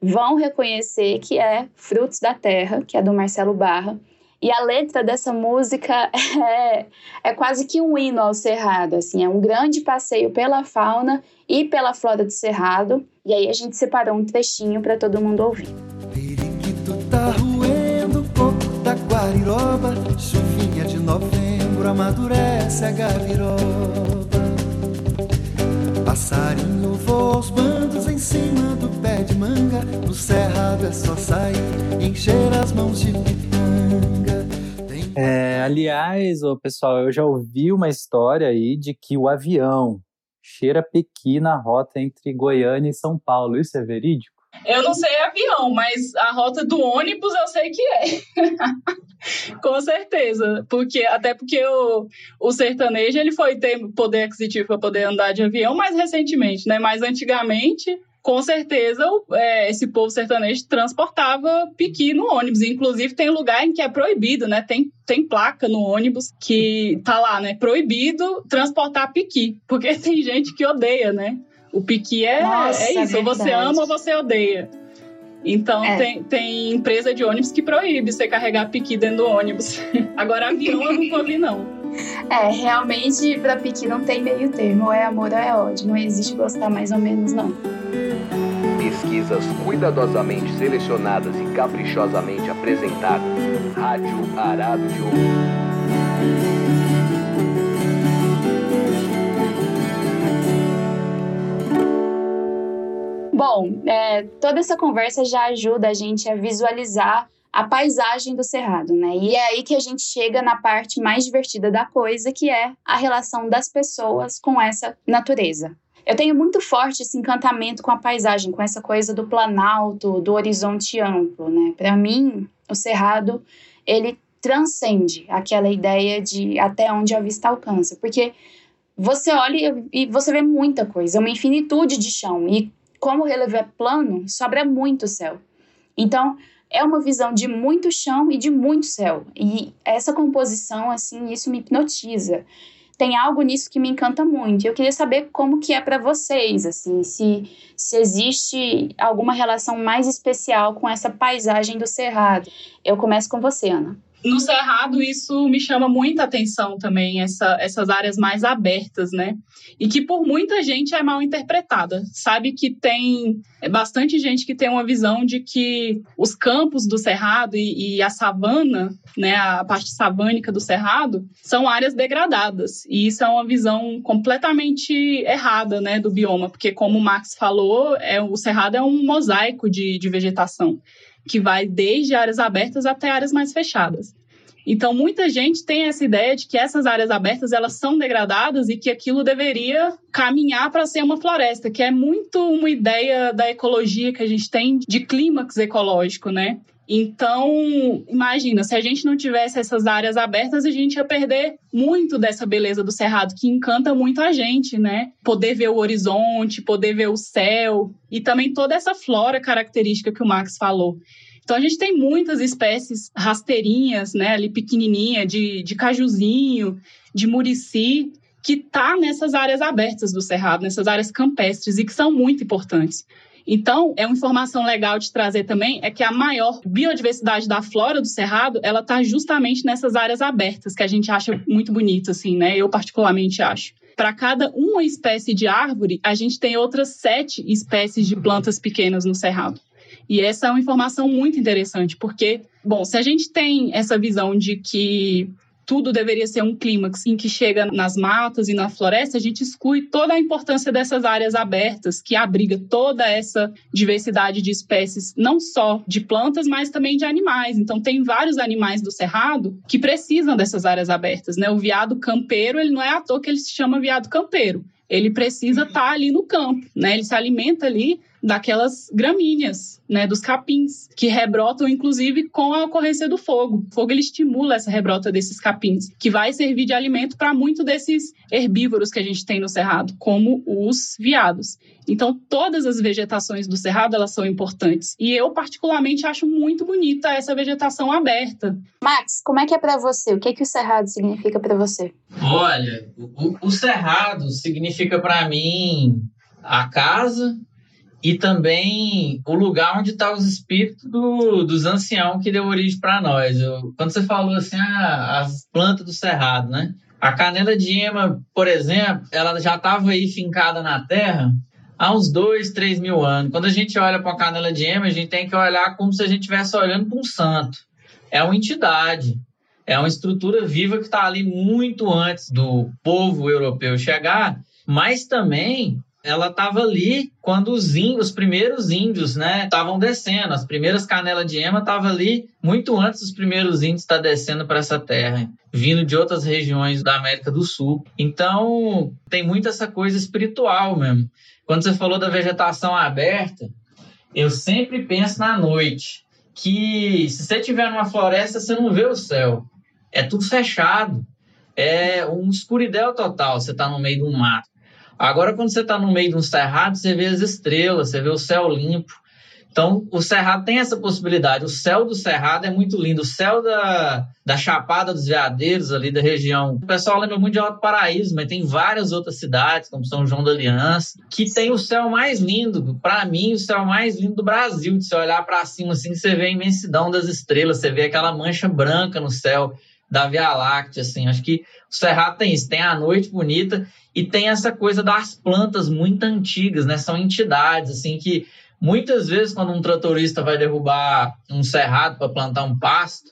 vão reconhecer que é Frutos da Terra, que é do Marcelo Barra. E a letra dessa música <laughs> é, é quase que um hino ao Cerrado, assim, é um grande passeio pela fauna e pela flora do Cerrado. E aí a gente separou um trechinho para todo mundo ouvir. Periquito tá roendo coco da guariroba, chuvinha de novembro amadurece a gaviroba. Passarinho voa aos bandos em cima do pé de manga, no cerrado é só sair, encher as mãos de pitanga. É, aliás, ô, pessoal, eu já ouvi uma história aí de que o avião cheira pequi na rota entre Goiânia e São Paulo. Isso é verídico? Eu não sei avião, mas a rota do ônibus eu sei que é. <laughs> Com certeza. Porque, até porque o, o sertanejo ele foi ter poder aquisitivo para poder andar de avião mais recentemente, né? Mas antigamente com certeza é, esse povo sertanejo transportava piqui no ônibus. Inclusive, tem lugar em que é proibido, né? Tem, tem placa no ônibus que tá lá, né? Proibido transportar piqui. Porque <laughs> tem gente que odeia, né? O piqui é, Nossa, é isso, é ou você ama ou você odeia. Então é. tem, tem empresa de ônibus que proíbe você carregar piqui dentro do ônibus. <laughs> Agora avião eu nunca ouvi, não. É, realmente pra piqui não tem meio termo, ou é amor ou é ódio. Não existe gostar mais ou menos, não. Pesquisas cuidadosamente selecionadas e caprichosamente apresentadas. Rádio Arado de Ouro. Bom, é, toda essa conversa já ajuda a gente a visualizar a paisagem do cerrado, né? E é aí que a gente chega na parte mais divertida da coisa, que é a relação das pessoas com essa natureza. Eu tenho muito forte esse encantamento com a paisagem, com essa coisa do planalto, do horizonte amplo, né? Para mim, o cerrado, ele transcende aquela ideia de até onde a vista alcança, porque você olha e você vê muita coisa, uma infinitude de chão. E como o relevo é plano, sobra muito céu. Então, é uma visão de muito chão e de muito céu. E essa composição, assim, isso me hipnotiza. Tem algo nisso que me encanta muito. Eu queria saber como que é para vocês, assim, se, se existe alguma relação mais especial com essa paisagem do Cerrado. Eu começo com você, Ana. No Cerrado, isso me chama muita atenção também, essa, essas áreas mais abertas, né? E que por muita gente é mal interpretada. Sabe que tem bastante gente que tem uma visão de que os campos do Cerrado e, e a savana, né, a parte savânica do Cerrado, são áreas degradadas. E isso é uma visão completamente errada, né, do bioma, porque como o Max falou, é, o Cerrado é um mosaico de, de vegetação que vai desde áreas abertas até áreas mais fechadas. Então, muita gente tem essa ideia de que essas áreas abertas elas são degradadas e que aquilo deveria caminhar para ser uma floresta, que é muito uma ideia da ecologia que a gente tem de clímax ecológico, né? Então, imagina, se a gente não tivesse essas áreas abertas, a gente ia perder muito dessa beleza do cerrado, que encanta muito a gente, né? Poder ver o horizonte, poder ver o céu e também toda essa flora característica que o Max falou. Então a gente tem muitas espécies rasteirinhas, né, ali pequenininha, de, de cajuzinho, de murici, que tá nessas áreas abertas do cerrado, nessas áreas campestres e que são muito importantes. Então, é uma informação legal de trazer também é que a maior biodiversidade da flora do cerrado, ela está justamente nessas áreas abertas, que a gente acha muito bonito, assim, né? Eu particularmente acho. Para cada uma espécie de árvore, a gente tem outras sete espécies de plantas pequenas no cerrado. E essa é uma informação muito interessante, porque, bom, se a gente tem essa visão de que tudo deveria ser um clímax em que chega nas matas e na floresta, a gente exclui toda a importância dessas áreas abertas que abriga toda essa diversidade de espécies, não só de plantas, mas também de animais. Então tem vários animais do cerrado que precisam dessas áreas abertas, né? O veado campeiro, ele não é à toa que ele se chama veado campeiro. Ele precisa estar ali no campo, né? Ele se alimenta ali daquelas gramíneas, né, dos capins, que rebrotam inclusive com a ocorrência do fogo. O fogo ele estimula essa rebrota desses capins, que vai servir de alimento para muito desses herbívoros que a gente tem no cerrado, como os veados. Então, todas as vegetações do cerrado, elas são importantes. E eu particularmente acho muito bonita essa vegetação aberta. Max, como é que é para você? O que é que o cerrado significa para você? Olha, o, o cerrado significa para mim a casa, e também o lugar onde estão tá os espíritos do, dos anciãos que deu origem para nós. Eu, quando você falou assim, ah, as plantas do cerrado, né? A canela de ema, por exemplo, ela já estava aí fincada na terra há uns dois, três mil anos. Quando a gente olha para a canela de ema, a gente tem que olhar como se a gente estivesse olhando para um santo. É uma entidade, é uma estrutura viva que está ali muito antes do povo europeu chegar, mas também ela estava ali quando os índios, os primeiros índios, né, estavam descendo. As primeiras canelas de ema estavam ali muito antes dos primeiros índios estar descendo para essa terra, vindo de outras regiões da América do Sul. Então, tem muito essa coisa espiritual mesmo. Quando você falou da vegetação aberta, eu sempre penso na noite que se você estiver numa floresta, você não vê o céu. É tudo fechado. É um escuridão total. Você está no meio de um mato. Agora, quando você está no meio de um cerrado, você vê as estrelas, você vê o céu limpo, Então, o Cerrado tem essa possibilidade. O céu do Cerrado é muito lindo. O céu da, da Chapada dos Veadeiros, ali da região. O pessoal lembra muito de Alto Paraíso, mas tem várias outras cidades, como São João da Aliança, que tem o céu mais lindo. Para mim, o céu mais lindo do Brasil. De você olhar para cima assim, você vê a imensidão das estrelas, você vê aquela mancha branca no céu da Via Láctea, assim. Acho que o Cerrado tem isso, tem a noite bonita e tem essa coisa das plantas muito antigas, né? São entidades, assim, que Muitas vezes, quando um tratorista vai derrubar um cerrado para plantar um pasto,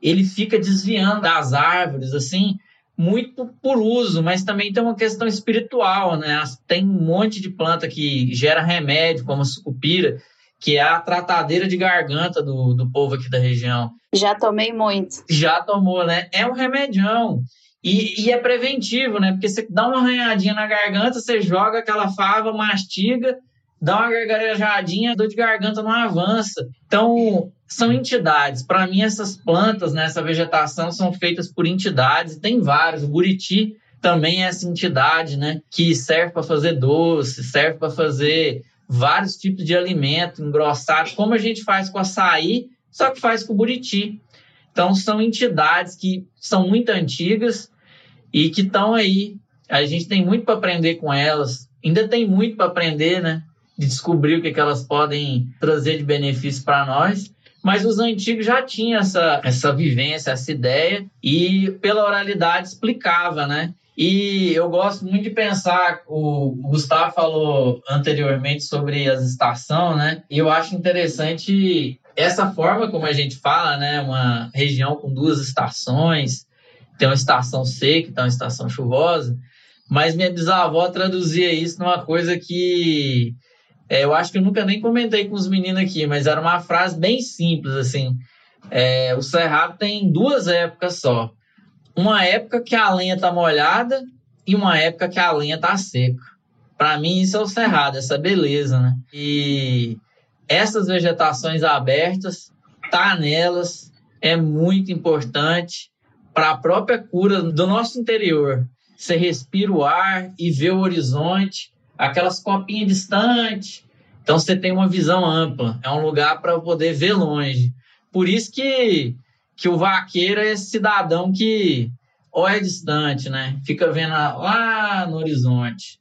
ele fica desviando das árvores, assim, muito por uso, mas também tem uma questão espiritual, né? Tem um monte de planta que gera remédio, como a sucupira, que é a tratadeira de garganta do, do povo aqui da região. Já tomei muito. Já tomou, né? É um remedião. E, e, é preventivo, né? Porque você dá uma arranhadinha na garganta, você joga aquela fava, mastiga, dá uma gargarejadinha, dor de garganta não avança. Então, são entidades. Para mim, essas plantas, né, essa vegetação são feitas por entidades, tem vários. O buriti também é essa entidade, né, que serve para fazer doce, serve para fazer vários tipos de alimento engrossado, como a gente faz com açaí, só que faz com o buriti. Então, são entidades que são muito antigas e que estão aí. A gente tem muito para aprender com elas. Ainda tem muito para aprender, né? de descobrir o que, que elas podem trazer de benefício para nós. Mas os antigos já tinham essa, essa vivência, essa ideia, e pela oralidade explicava, né? E eu gosto muito de pensar, o Gustavo falou anteriormente sobre as estações, né? E eu acho interessante essa forma como a gente fala, né? Uma região com duas estações, tem uma estação seca, tem uma estação chuvosa, mas minha bisavó traduzia isso numa coisa que é, eu acho que eu nunca nem comentei com os meninos aqui, mas era uma frase bem simples, assim. É, o cerrado tem duas épocas só. Uma época que a lenha tá molhada e uma época que a lenha tá seca. Para mim, isso é o cerrado, essa beleza, né? E essas vegetações abertas, tá nelas, é muito importante para a própria cura do nosso interior. Você respira o ar e vê o horizonte aquelas copinhas distantes. Então você tem uma visão ampla, é um lugar para poder ver longe. Por isso que, que o vaqueiro é esse cidadão que olha distante, né? Fica vendo lá no horizonte.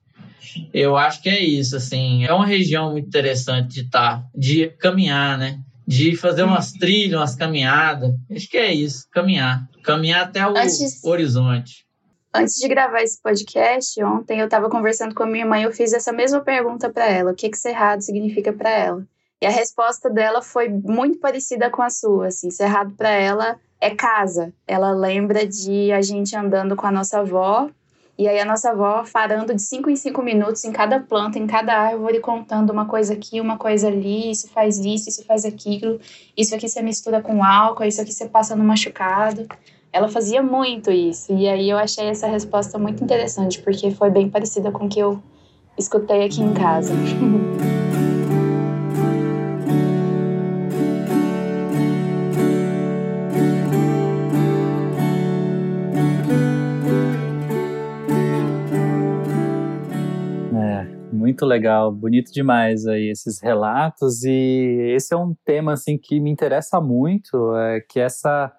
Eu acho que é isso, assim. É uma região muito interessante de estar, tá, de caminhar, né? De fazer umas trilhas, umas caminhadas. Acho que é isso, caminhar. Caminhar até o Antes... horizonte. Antes de gravar esse podcast, ontem eu estava conversando com a minha mãe, eu fiz essa mesma pergunta para ela, o que que cerrado significa para ela? E a resposta dela foi muito parecida com a sua, assim, cerrado para ela é casa. Ela lembra de a gente andando com a nossa avó e aí a nossa avó parando de cinco em cinco minutos em cada planta, em cada árvore, contando uma coisa aqui, uma coisa ali, isso faz isso, isso faz aquilo, isso aqui você mistura com álcool, isso aqui você passa no machucado. Ela fazia muito isso. E aí eu achei essa resposta muito interessante, porque foi bem parecida com o que eu escutei aqui em casa. <laughs> muito legal, bonito demais aí esses relatos e esse é um tema assim que me interessa muito, é que essa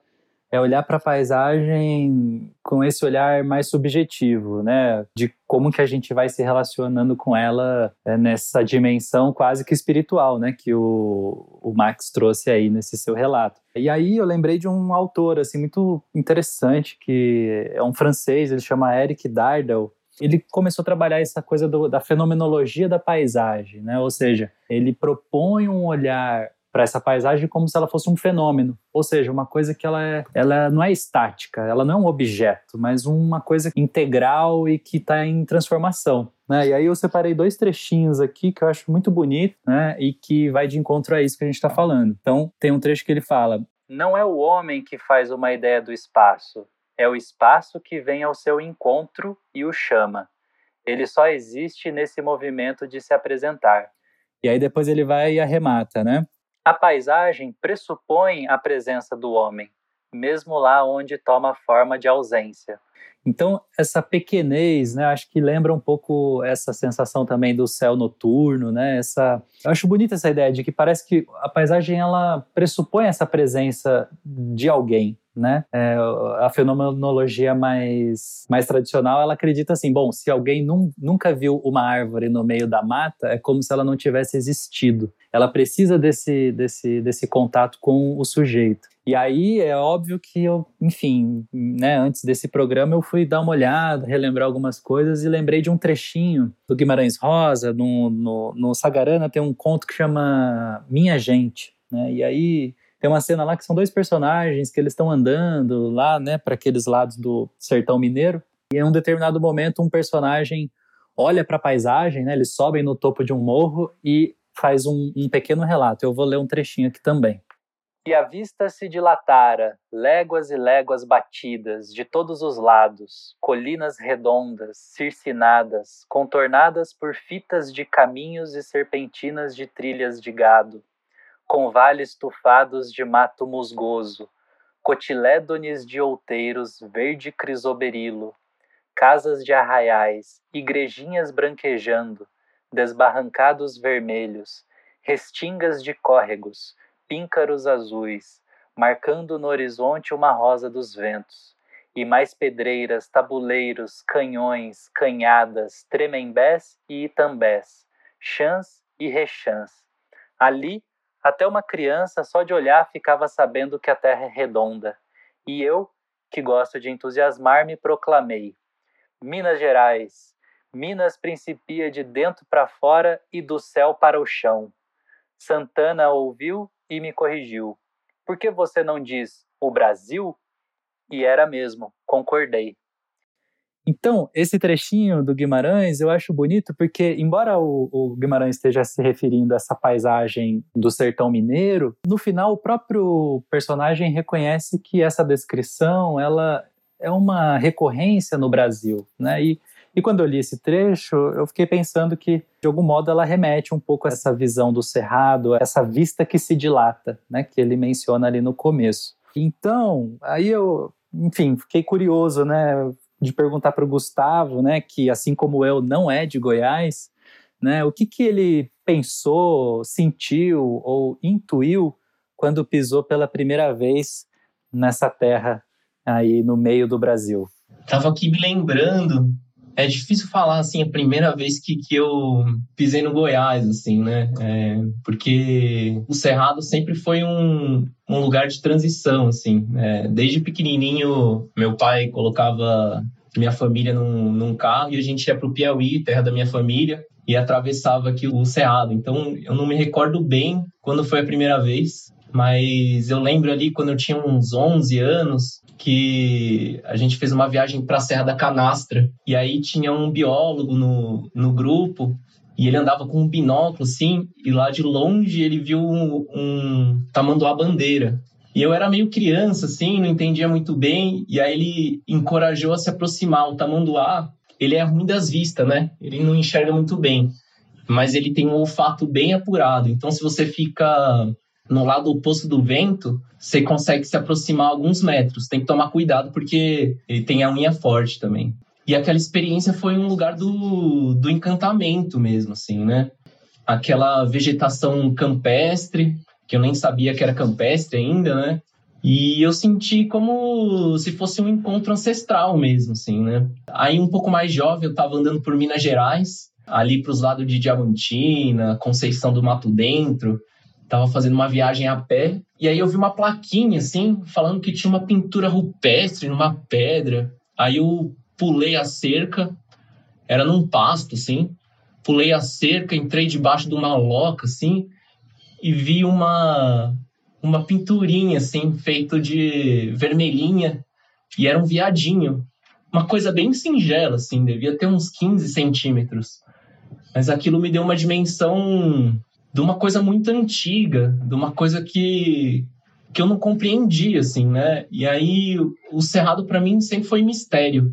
é olhar para a paisagem com esse olhar mais subjetivo, né? De como que a gente vai se relacionando com ela é, nessa dimensão quase que espiritual, né? Que o, o Max trouxe aí nesse seu relato. E aí eu lembrei de um autor, assim, muito interessante, que é um francês, ele chama Eric Dardel, ele começou a trabalhar essa coisa do, da fenomenologia da paisagem, né? Ou seja, ele propõe um olhar para essa paisagem como se ela fosse um fenômeno, ou seja, uma coisa que ela, é, ela não é estática, ela não é um objeto, mas uma coisa integral e que está em transformação. Né? E aí eu separei dois trechinhos aqui que eu acho muito bonito, né? E que vai de encontro a isso que a gente está falando. Então tem um trecho que ele fala: não é o homem que faz uma ideia do espaço, é o espaço que vem ao seu encontro e o chama. Ele só existe nesse movimento de se apresentar. E aí depois ele vai e arremata, né? A paisagem pressupõe a presença do homem, mesmo lá onde toma forma de ausência. Então, essa pequenez, né, acho que lembra um pouco essa sensação também do céu noturno, né? Essa, eu acho bonita essa ideia de que parece que a paisagem ela pressupõe essa presença de alguém, né? É, a fenomenologia mais, mais tradicional, ela acredita assim, bom, se alguém num, nunca viu uma árvore no meio da mata, é como se ela não tivesse existido. Ela precisa desse, desse, desse contato com o sujeito. E aí é óbvio que eu, enfim, né, antes desse programa eu fui dar uma olhada, relembrar algumas coisas e lembrei de um trechinho do Guimarães Rosa, no, no, no Sagarana tem um conto que chama Minha Gente, né? E aí tem uma cena lá que são dois personagens que eles estão andando lá, né, para aqueles lados do sertão mineiro. E em um determinado momento, um personagem olha para a paisagem, né, eles sobem no topo de um morro e faz um, um pequeno relato. Eu vou ler um trechinho aqui também. E a vista se dilatara, léguas e léguas batidas, de todos os lados, colinas redondas, circinadas, contornadas por fitas de caminhos e serpentinas de trilhas de gado, com vales tufados de mato musgoso, cotilédones de outeiros verde crisoberilo, casas de arraiais, igrejinhas branquejando, desbarrancados vermelhos, restingas de córregos, píncaros azuis, marcando no horizonte uma rosa dos ventos, e mais pedreiras, tabuleiros, canhões, canhadas, tremembés e itambés, chãs e rechãs. Ali até uma criança, só de olhar, ficava sabendo que a terra é redonda. E eu, que gosto de entusiasmar-me, proclamei: Minas Gerais, Minas principia de dentro para fora e do céu para o chão. Santana ouviu e me corrigiu. Por que você não diz o Brasil? E era mesmo, concordei. Então, esse trechinho do Guimarães eu acho bonito porque, embora o, o, Guimarães esteja se referindo a essa paisagem do sertão mineiro, no final o próprio personagem reconhece que essa descrição ela é uma recorrência no Brasil, né? E, e quando eu li esse trecho, eu fiquei pensando que, de algum modo, ela remete um pouco a essa visão do cerrado, essa vista que se dilata, né? Que ele menciona ali no começo. Então, aí eu, enfim, fiquei curioso, né? De perguntar para o Gustavo, né, que assim como eu não é de Goiás, né, o que, que ele pensou, sentiu ou intuiu quando pisou pela primeira vez nessa terra aí no meio do Brasil. Tava aqui me lembrando é difícil falar assim a primeira vez que, que eu pisei no Goiás, assim, né? É, porque o Cerrado sempre foi um, um lugar de transição, assim. É, desde pequenininho, meu pai colocava minha família num, num carro e a gente ia para o Piauí, terra da minha família, e atravessava aqui o Cerrado. Então, eu não me recordo bem quando foi a primeira vez, mas eu lembro ali quando eu tinha uns 11 anos que a gente fez uma viagem para a Serra da Canastra. E aí tinha um biólogo no, no grupo e ele andava com um binóculo assim e lá de longe ele viu um, um tamanduá bandeira. E eu era meio criança assim, não entendia muito bem. E aí ele encorajou a se aproximar. O tamanduá ele é ruim das vistas, né? Ele não enxerga muito bem, mas ele tem um olfato bem apurado. Então, se você fica no lado oposto do vento, você consegue se aproximar alguns metros. Tem que tomar cuidado porque ele tem a unha forte também. E aquela experiência foi um lugar do, do encantamento mesmo, assim, né? Aquela vegetação campestre, que eu nem sabia que era campestre ainda, né? E eu senti como se fosse um encontro ancestral mesmo, assim, né? Aí, um pouco mais jovem, eu estava andando por Minas Gerais, ali para os lados de Diamantina, Conceição do Mato Dentro, Tava fazendo uma viagem a pé e aí eu vi uma plaquinha assim, falando que tinha uma pintura rupestre numa pedra. Aí eu pulei a cerca, era num pasto assim. Pulei a cerca, entrei debaixo de uma loca assim e vi uma uma pinturinha assim, feito de vermelhinha e era um viadinho. Uma coisa bem singela assim, devia ter uns 15 centímetros. Mas aquilo me deu uma dimensão de uma coisa muito antiga, de uma coisa que, que eu não compreendi, assim, né? E aí o Cerrado para mim sempre foi mistério.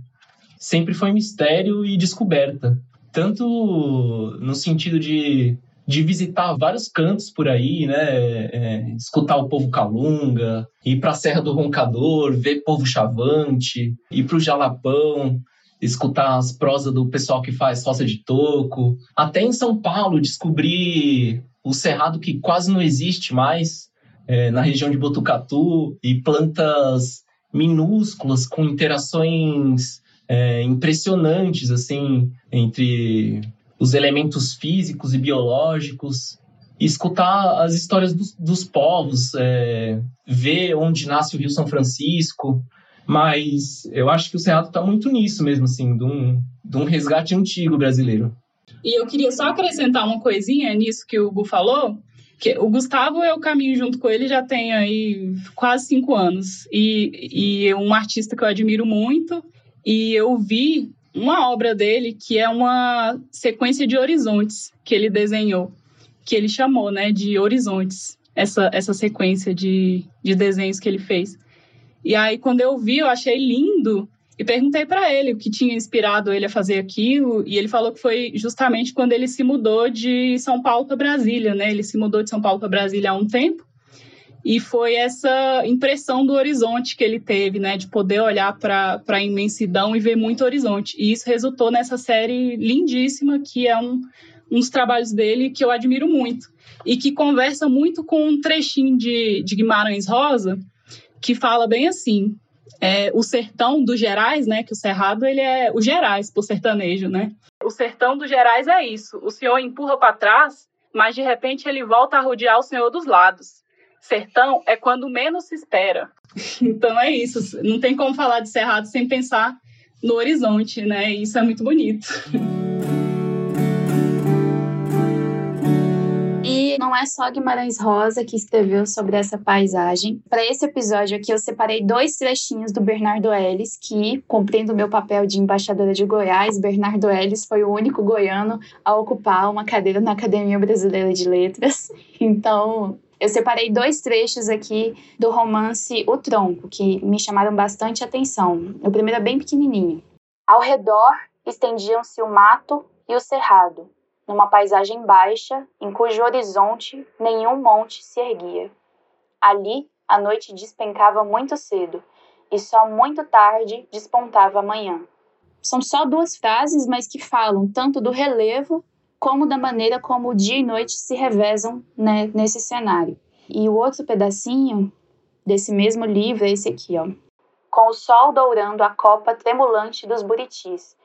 Sempre foi mistério e descoberta. Tanto no sentido de de visitar vários cantos por aí, né? É, escutar o povo calunga, ir para a Serra do Roncador, ver povo chavante, ir para o Jalapão, escutar as prosas do pessoal que faz roça de toco. Até em São Paulo descobri o cerrado que quase não existe mais, é, na região de Botucatu, e plantas minúsculas com interações é, impressionantes assim entre os elementos físicos e biológicos, e escutar as histórias dos, dos povos, é, ver onde nasce o Rio São Francisco, mas eu acho que o Cerrado está muito nisso mesmo, assim, de um, de um resgate antigo brasileiro. E eu queria só acrescentar uma coisinha nisso que o Gu falou, que o Gustavo eu caminho junto com ele já tem aí quase cinco anos e, e é um artista que eu admiro muito e eu vi uma obra dele que é uma sequência de horizontes que ele desenhou, que ele chamou, né, de horizontes, essa, essa sequência de, de desenhos que ele fez. E aí, quando eu vi, eu achei lindo e perguntei para ele o que tinha inspirado ele a fazer aquilo, e ele falou que foi justamente quando ele se mudou de São Paulo para Brasília, né? Ele se mudou de São Paulo para Brasília há um tempo, e foi essa impressão do horizonte que ele teve, né, de poder olhar para a imensidão e ver muito horizonte. E isso resultou nessa série lindíssima, que é um, um dos trabalhos dele que eu admiro muito. E que conversa muito com um trechinho de, de Guimarães Rosa, que fala bem assim: é, o sertão do Gerais, né, que o Cerrado ele é o Gerais por sertanejo, né? O sertão do Gerais é isso: o senhor empurra para trás, mas de repente ele volta a rodear o senhor dos lados sertão é quando menos se espera. <laughs> Então é isso. Não tem como falar de cerrado sem pensar no horizonte, né? Isso é muito bonito. <laughs> é só Guimarães Rosa que escreveu sobre essa paisagem. Para esse episódio aqui, eu separei dois trechinhos do Bernardo Ellis, que, cumprindo o meu papel de embaixadora de Goiás, Bernardo Ellis foi o único goiano a ocupar uma cadeira na Academia Brasileira de Letras. Então, eu separei dois trechos aqui do romance O Tronco, que me chamaram bastante atenção. O primeiro é bem pequenininho. Ao redor estendiam-se o mato e o cerrado, numa paisagem baixa em cujo horizonte nenhum monte se erguia. Ali, a noite despencava muito cedo e só muito tarde despontava a manhã. São só duas frases, mas que falam tanto do relevo como da maneira como o dia e noite se revezam né, nesse cenário. E o outro pedacinho desse mesmo livro é esse aqui, ó. Com o sol dourando a copa tremulante dos buritis,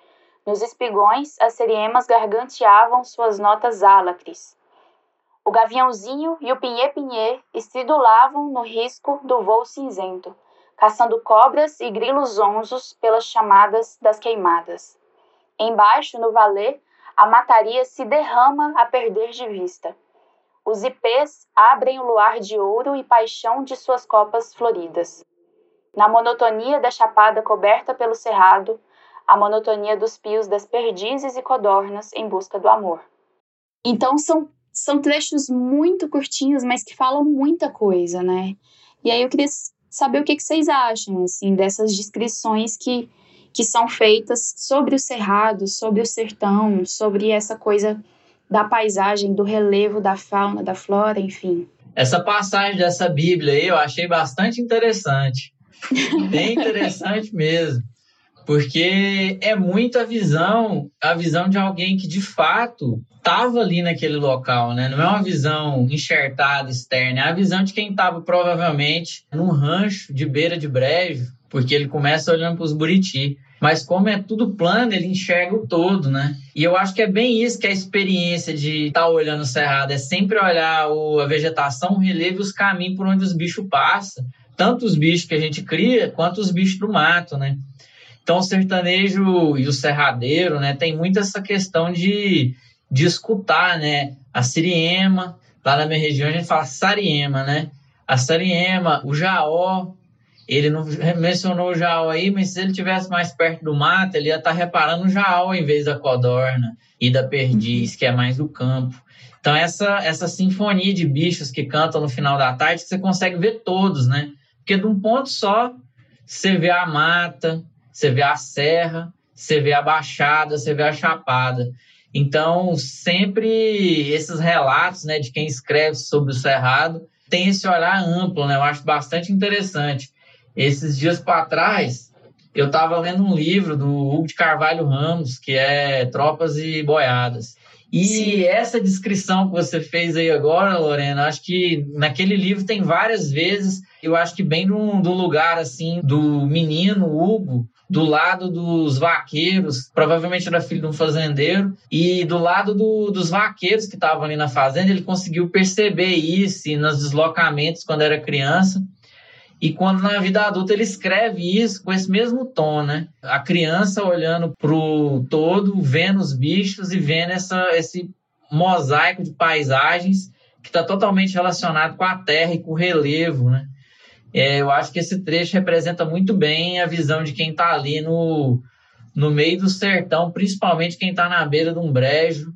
nos espigões as seriemas garganteavam suas notas álacres. O gaviãozinho e o pinhê-pinhê estridulavam no risco do voo cinzento, caçando cobras e grilos onzos pelas chamadas das queimadas. Embaixo, no valer, a mataria se derrama a perder de vista. Os ipês abrem o luar de ouro e paixão de suas copas floridas. Na monotonia da chapada coberta pelo cerrado, a monotonia dos pios das perdizes e codornas em busca do amor. Então são, são trechos muito curtinhos, mas que falam muita coisa, né? E aí eu queria saber o que, que vocês acham, assim, dessas descrições que que são feitas sobre o cerrado, sobre o sertão, sobre essa coisa da paisagem, do relevo da fauna, da flora, enfim. Essa passagem dessa Bíblia aí eu achei bastante interessante. <laughs> Bem interessante mesmo. Porque é muito a visão, a visão de alguém que de fato estava ali naquele local, né? Não é uma visão enxertada externa, é a visão de quem estava provavelmente num rancho de beira de brejo, porque ele começa olhando para os buriti. Mas como é tudo plano, ele enxerga o todo, né? E eu acho que é bem isso que a experiência de estar tá olhando o cerrado, é sempre olhar o, a vegetação, o relevo e os caminhos por onde os bichos passam. Tanto os bichos que a gente cria, quanto os bichos do mato, né? Então o sertanejo e o serradeiro, né, tem muito essa questão de, de escutar, né? A siriema, lá na minha região a gente fala sariema, né? A sariema, o jaó, ele não mencionou o jaú aí, mas se ele tivesse mais perto do mato, ele ia estar tá reparando o jaú em vez da codorna e da perdiz, que é mais do campo. Então, essa, essa sinfonia de bichos que cantam no final da tarde, você consegue ver todos, né? Porque de um ponto só, você vê a mata, você vê a serra, você vê a baixada, você vê a chapada. Então, sempre esses relatos né, de quem escreve sobre o Cerrado tem esse olhar amplo, né? Eu acho bastante interessante. Esses dias para trás, eu estava lendo um livro do Hugo de Carvalho Ramos, que é Tropas e Boiadas. E Sim. essa descrição que você fez aí agora, Lorena, acho que naquele livro tem várias vezes, eu acho que bem do, do lugar assim do menino Hugo, do lado dos vaqueiros, provavelmente era filho de um fazendeiro, e do lado do, dos vaqueiros que estavam ali na fazenda, ele conseguiu perceber isso nos deslocamentos quando era criança. E quando na vida adulta ele escreve isso com esse mesmo tom, né? A criança olhando pro todo, vendo os bichos e vendo essa, esse mosaico de paisagens que está totalmente relacionado com a terra e com o relevo, né? É, eu acho que esse trecho representa muito bem a visão de quem está ali no, no meio do sertão, principalmente quem está na beira de um brejo,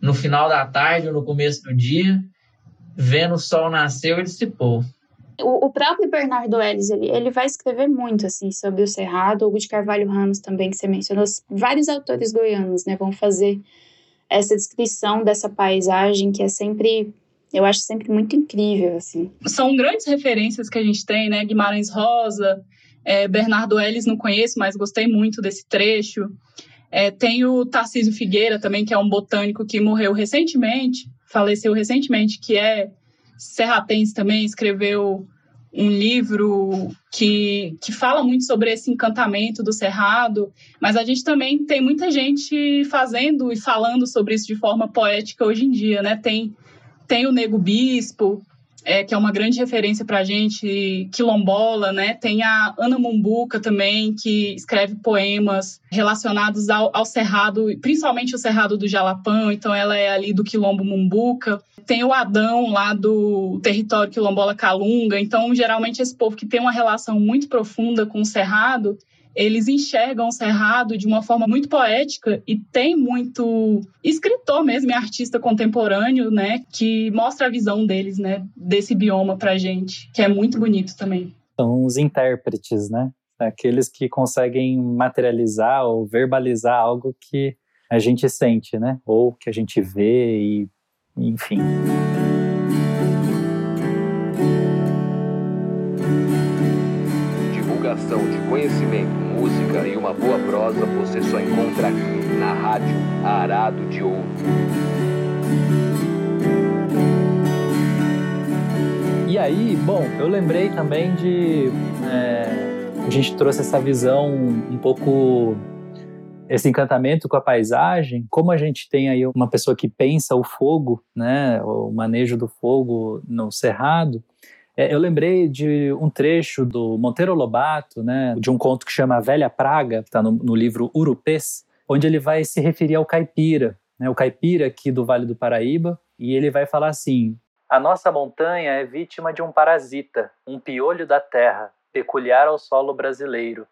no final da tarde ou no começo do dia, vendo o sol nascer e se pôr. O, o próprio Bernardo Ellis, ele, ele vai escrever muito, assim, sobre o Cerrado, o de Carvalho Ramos também, que você mencionou, vários autores goianos, né, vão fazer essa descrição dessa paisagem que é sempre eu acho sempre muito incrível, assim. São grandes referências que a gente tem, né? Guimarães Rosa, é, Bernardo Ellis não conheço, mas gostei muito desse trecho. É, tem o Tarcísio Figueira também, que é um botânico que morreu recentemente, faleceu recentemente, que é serratense também, escreveu um livro que, que fala muito sobre esse encantamento do cerrado, mas a gente também tem muita gente fazendo e falando sobre isso de forma poética hoje em dia, né? Tem tem o Nego Bispo, é, que é uma grande referência para a gente, quilombola, né? Tem a Ana Mumbuca também, que escreve poemas relacionados ao, ao cerrado, principalmente o cerrado do Jalapão, então ela é ali do quilombo Mumbuca. Tem o Adão lá do território quilombola Calunga, então geralmente esse povo que tem uma relação muito profunda com o cerrado, eles enxergam o Cerrado de uma forma muito poética e tem muito escritor mesmo, e artista contemporâneo, né, que mostra a visão deles, né, desse bioma pra gente, que é muito bonito também. São os intérpretes, né? Aqueles que conseguem materializar ou verbalizar algo que a gente sente, né? Ou que a gente vê e enfim. Divulgação de conhecimento música e uma boa prosa você só encontra aqui na rádio Arado de Ouro. E aí, bom, eu lembrei também de. É, a gente trouxe essa visão um pouco. Esse encantamento com a paisagem, como a gente tem aí uma pessoa que pensa o fogo, né, o manejo do fogo no cerrado, é, eu lembrei de um trecho do Monteiro Lobato, né, de um conto que chama A Velha Praga, que está no, no, livro Urupês, onde ele vai se referir ao caipira, né, o caipira aqui do Vale do Paraíba, e ele vai falar assim: A nossa montanha é vítima de um parasita, um piolho da terra, peculiar ao solo brasileiro.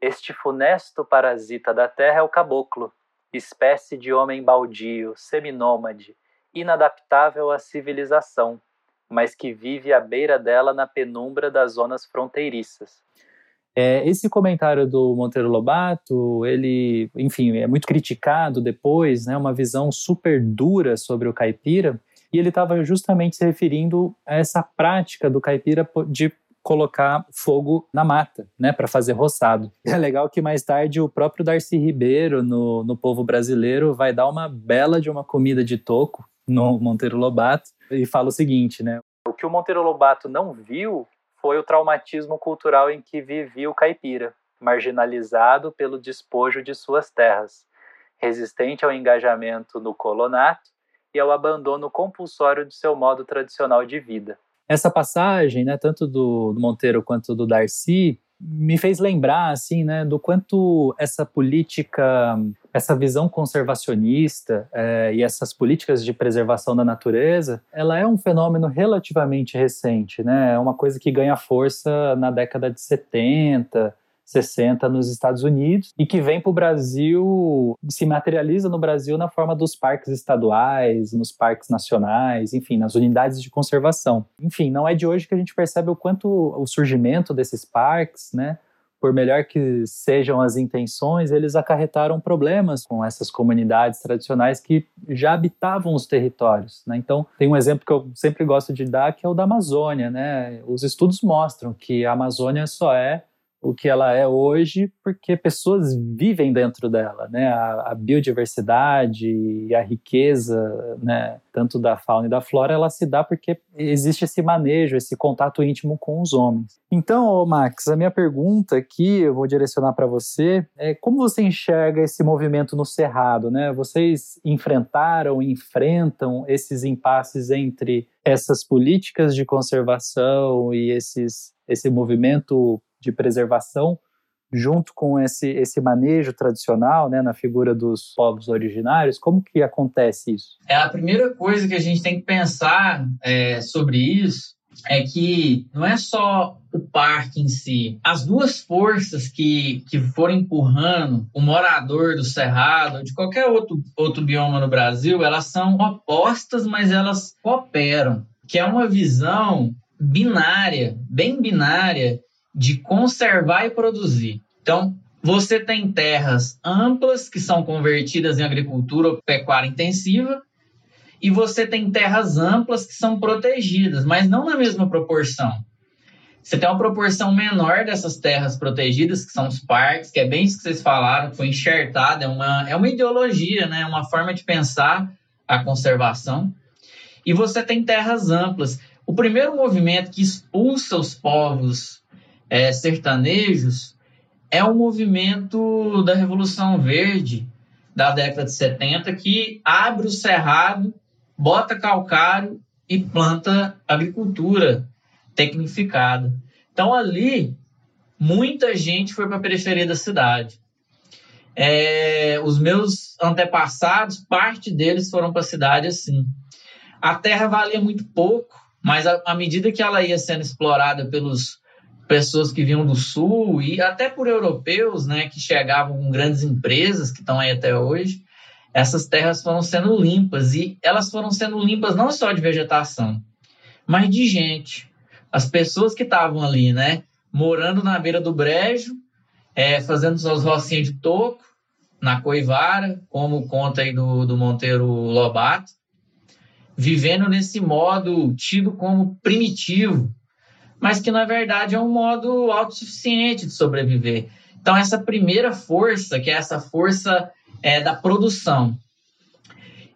Este funesto parasita da terra é o caboclo, espécie de homem baldio, seminômade, inadaptável à civilização mas que vive à beira dela na penumbra das zonas fronteiriças. É, esse comentário do Monteiro Lobato, ele, enfim, é muito criticado depois, né, uma visão super dura sobre o caipira, e ele estava justamente se referindo a essa prática do caipira de colocar fogo na mata, né, para fazer roçado. É legal que mais tarde o próprio Darcy Ribeiro, no, no Povo Brasileiro, vai dar uma bela de uma comida de toco no Monteiro Lobato, e fala o seguinte, né? O que o Monteiro Lobato não viu foi o traumatismo cultural em que vivia o caipira, marginalizado pelo despojo de suas terras, resistente ao engajamento no colonato e ao abandono compulsório de seu modo tradicional de vida. Essa passagem, né, tanto do, Monteiro quanto do Darcy, me fez lembrar assim, né, do quanto essa política, essa visão conservacionista é, e essas políticas de preservação da natureza, ela é um fenômeno relativamente recente, né? É uma coisa que ganha força na década de 70, 60 nos Estados Unidos e que vem para o Brasil, se materializa no Brasil na forma dos parques estaduais, nos parques nacionais, enfim, nas unidades de conservação. Enfim, não é de hoje que a gente percebe o quanto o surgimento desses parques, né, por melhor que sejam as intenções, eles acarretaram problemas com essas comunidades tradicionais que já habitavam os territórios. Né? Então, tem um exemplo que eu sempre gosto de dar, que é o da Amazônia. Né? Os estudos mostram que a Amazônia só é o que ela é hoje, porque pessoas vivem dentro dela, né? A, a, biodiversidade e a riqueza, né? Tanto da fauna e da flora, ela se dá porque existe esse manejo, esse contato íntimo com os homens. Então, Max, a minha pergunta aqui, eu vou direcionar para você, é como você enxerga esse movimento no Cerrado, né? Vocês enfrentaram, enfrentam esses impasses entre essas políticas de conservação e esses esse movimento de preservação, junto com esse, esse manejo tradicional, né, na figura dos povos originários? Como que acontece isso? É a primeira coisa que a gente tem que pensar é, sobre isso é que não é só o parque em si. As duas forças que, que foram empurrando o morador do Cerrado, de qualquer outro, outro bioma no Brasil, elas são opostas, mas elas cooperam. Que é uma visão binária, bem binária, de conservar e produzir. Então, você tem terras amplas que são convertidas em agricultura ou pecuária intensiva, e você tem terras amplas que são protegidas, mas não na mesma proporção. Você tem uma proporção menor dessas terras protegidas, que são os parques, que é bem isso que vocês falaram, foi enxertada, é uma, é uma ideologia, né? uma forma de pensar a conservação. E você tem terras amplas. O primeiro movimento que expulsa os povos é, sertanejos é um movimento da Revolução Verde da década de 70 que abre o cerrado, bota calcário e planta agricultura tecnificada. Então ali muita gente foi para a periferia da cidade. É, os meus antepassados, parte deles foram para a cidade assim. A terra valia muito pouco, mas à medida que ela ia sendo explorada pelos pessoas que vinham do sul e até por europeus, né, que chegavam com grandes empresas que estão aí até hoje, essas terras foram sendo limpas e elas foram sendo limpas não só de vegetação, mas de gente. As pessoas que estavam ali, né, morando na beira do brejo, é, fazendo suas rocinhas de toco, na Coivara, como conta aí do, do Monteiro Lobato, vivendo nesse modo tido como primitivo, mas que na verdade é um modo autossuficiente de sobreviver. Então, essa primeira força, que é essa força é, da produção.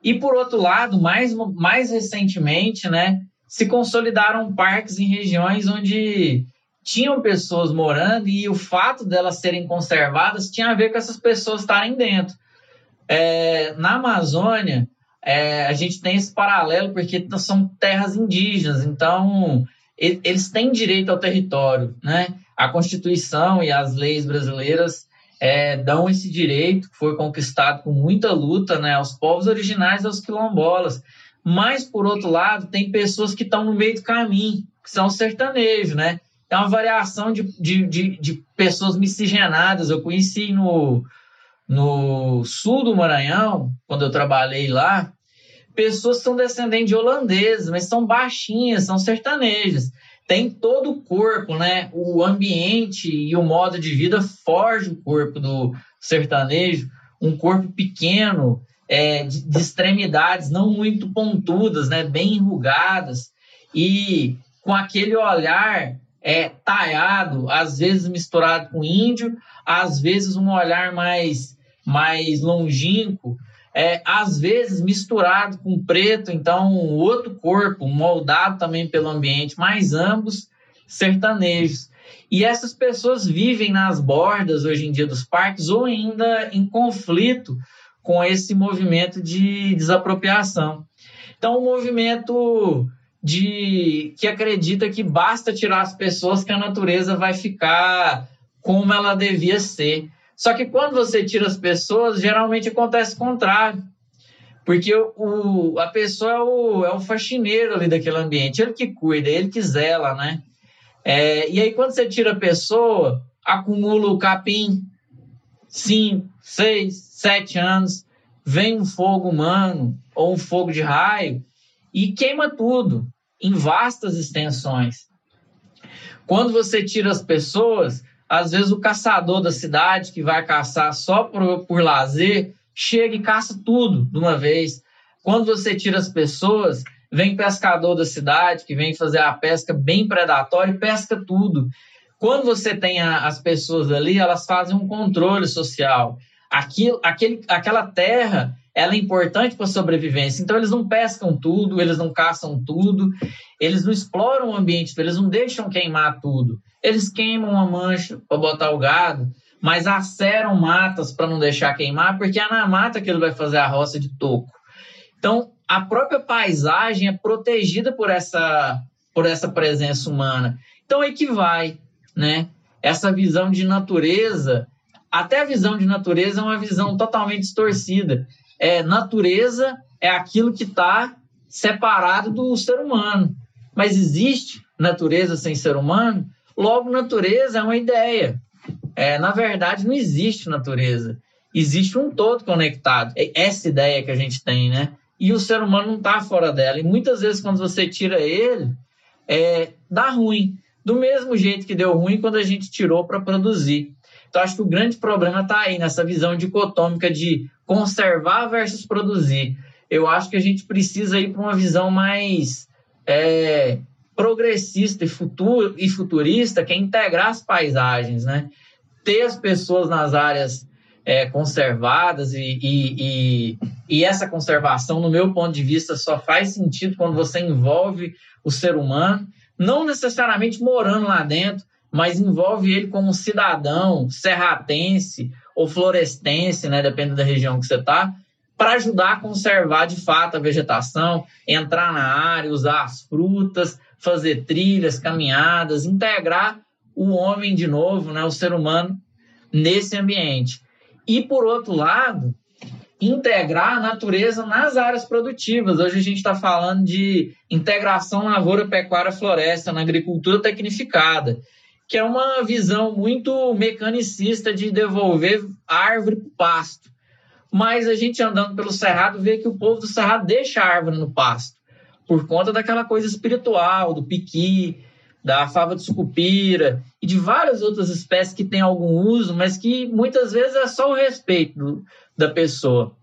E por outro lado, mais, mais recentemente, né, se consolidaram parques em regiões onde tinham pessoas morando e o fato delas serem conservadas tinha a ver com essas pessoas estarem dentro. É, na Amazônia, é, a gente tem esse paralelo porque são terras indígenas, então eles têm direito ao território, né? A Constituição e as leis brasileiras é, dão esse direito, que foi conquistado com muita luta, né, aos povos originais, aos quilombolas. Mas, por outro lado, tem pessoas que estão no meio do caminho, que são sertanejos, né? É uma variação de, de, de, de pessoas miscigenadas. Eu conheci no, no sul do Maranhão, quando eu trabalhei lá, pessoas que são descendentes de holandeses, mas são baixinhas, são sertanejas. Tem todo o corpo, né? O ambiente e o modo de vida forge o corpo do sertanejo, um corpo pequeno, é, de, de extremidades não muito pontudas, né? Bem enrugadas e com aquele olhar é, talhado, às vezes misturado com índio, às vezes um olhar mais, mais longínquo, é, às vezes misturado com preto, então outro corpo, moldado também pelo ambiente, mas ambos sertanejos. E essas pessoas vivem nas bordas hoje em dia dos parques ou ainda em conflito com esse movimento de desapropriação. Então, um movimento de que acredita que basta tirar as pessoas que a natureza vai ficar como ela devia ser. Só que quando você tira as pessoas, geralmente acontece o contrário. Porque o, a pessoa é o, é o faxineiro ali daquele ambiente, ele que cuida, ele que zela, né? É, e aí, quando você tira a pessoa, acumula o capim, cinco, seis, sete anos, vem um fogo humano ou um fogo de raio e queima tudo em vastas extensões. Quando você tira as pessoas, às vezes o caçador da cidade que vai caçar só por, por lazer chega e caça tudo de uma vez. Quando você tira as pessoas, vem pescador da cidade que vem fazer a pesca bem predatória e pesca tudo. Quando você tem a, as pessoas ali, elas fazem um controle social. Aquilo, aquele, aquela terra ela é importante para a sobrevivência. Então, eles não pescam tudo, eles não caçam tudo, eles não exploram o ambiente, eles não deixam queimar tudo. Eles queimam a mancha para botar o gado, mas aceram matas para não deixar queimar, porque é na mata que ele vai fazer a roça de toco. Então, a própria paisagem é protegida por essa, por essa presença humana. Então, aí que vai, né? Essa visão de natureza, até a visão de natureza é uma visão totalmente distorcida é, natureza é aquilo que está separado do ser humano. Mas existe natureza sem ser humano? Logo, natureza é uma ideia. É, na verdade, não existe natureza. Existe um todo conectado. É essa ideia que a gente tem, né? E o ser humano não está fora dela. E muitas vezes, quando você tira ele, é, dá ruim. Do mesmo jeito que deu ruim quando a gente tirou para produzir. Então, acho que o grande problema está aí, nessa visão dicotômica de conservar versus produzir. Eu acho que a gente precisa ir para uma visão mais é, progressista e, futuro, e futurista, que é integrar as paisagens, né? Ter as pessoas nas áreas é, conservadas e, e, e, e, essa conservação, no meu ponto de vista, só faz sentido quando você envolve o ser humano, não necessariamente morando lá dentro, mas envolve ele como cidadão serratense ou florestense, né, dependendo da região que você está, para ajudar a conservar de fato a vegetação, entrar na área, usar as frutas, fazer trilhas, caminhadas, integrar o homem de novo, né, o ser humano, nesse ambiente. E, por outro lado, integrar a natureza nas áreas produtivas. Hoje a gente está falando de integração lavoura, pecuária, floresta, na agricultura tecnificada que é uma visão muito mecanicista de devolver árvore para o pasto. Mas a gente andando pelo Cerrado vê que o povo do Cerrado deixa a árvore no pasto, por conta daquela coisa espiritual, do piqui, da fava de sucupira e de várias outras espécies que têm algum uso, mas que muitas vezes é só o respeito do, da pessoa.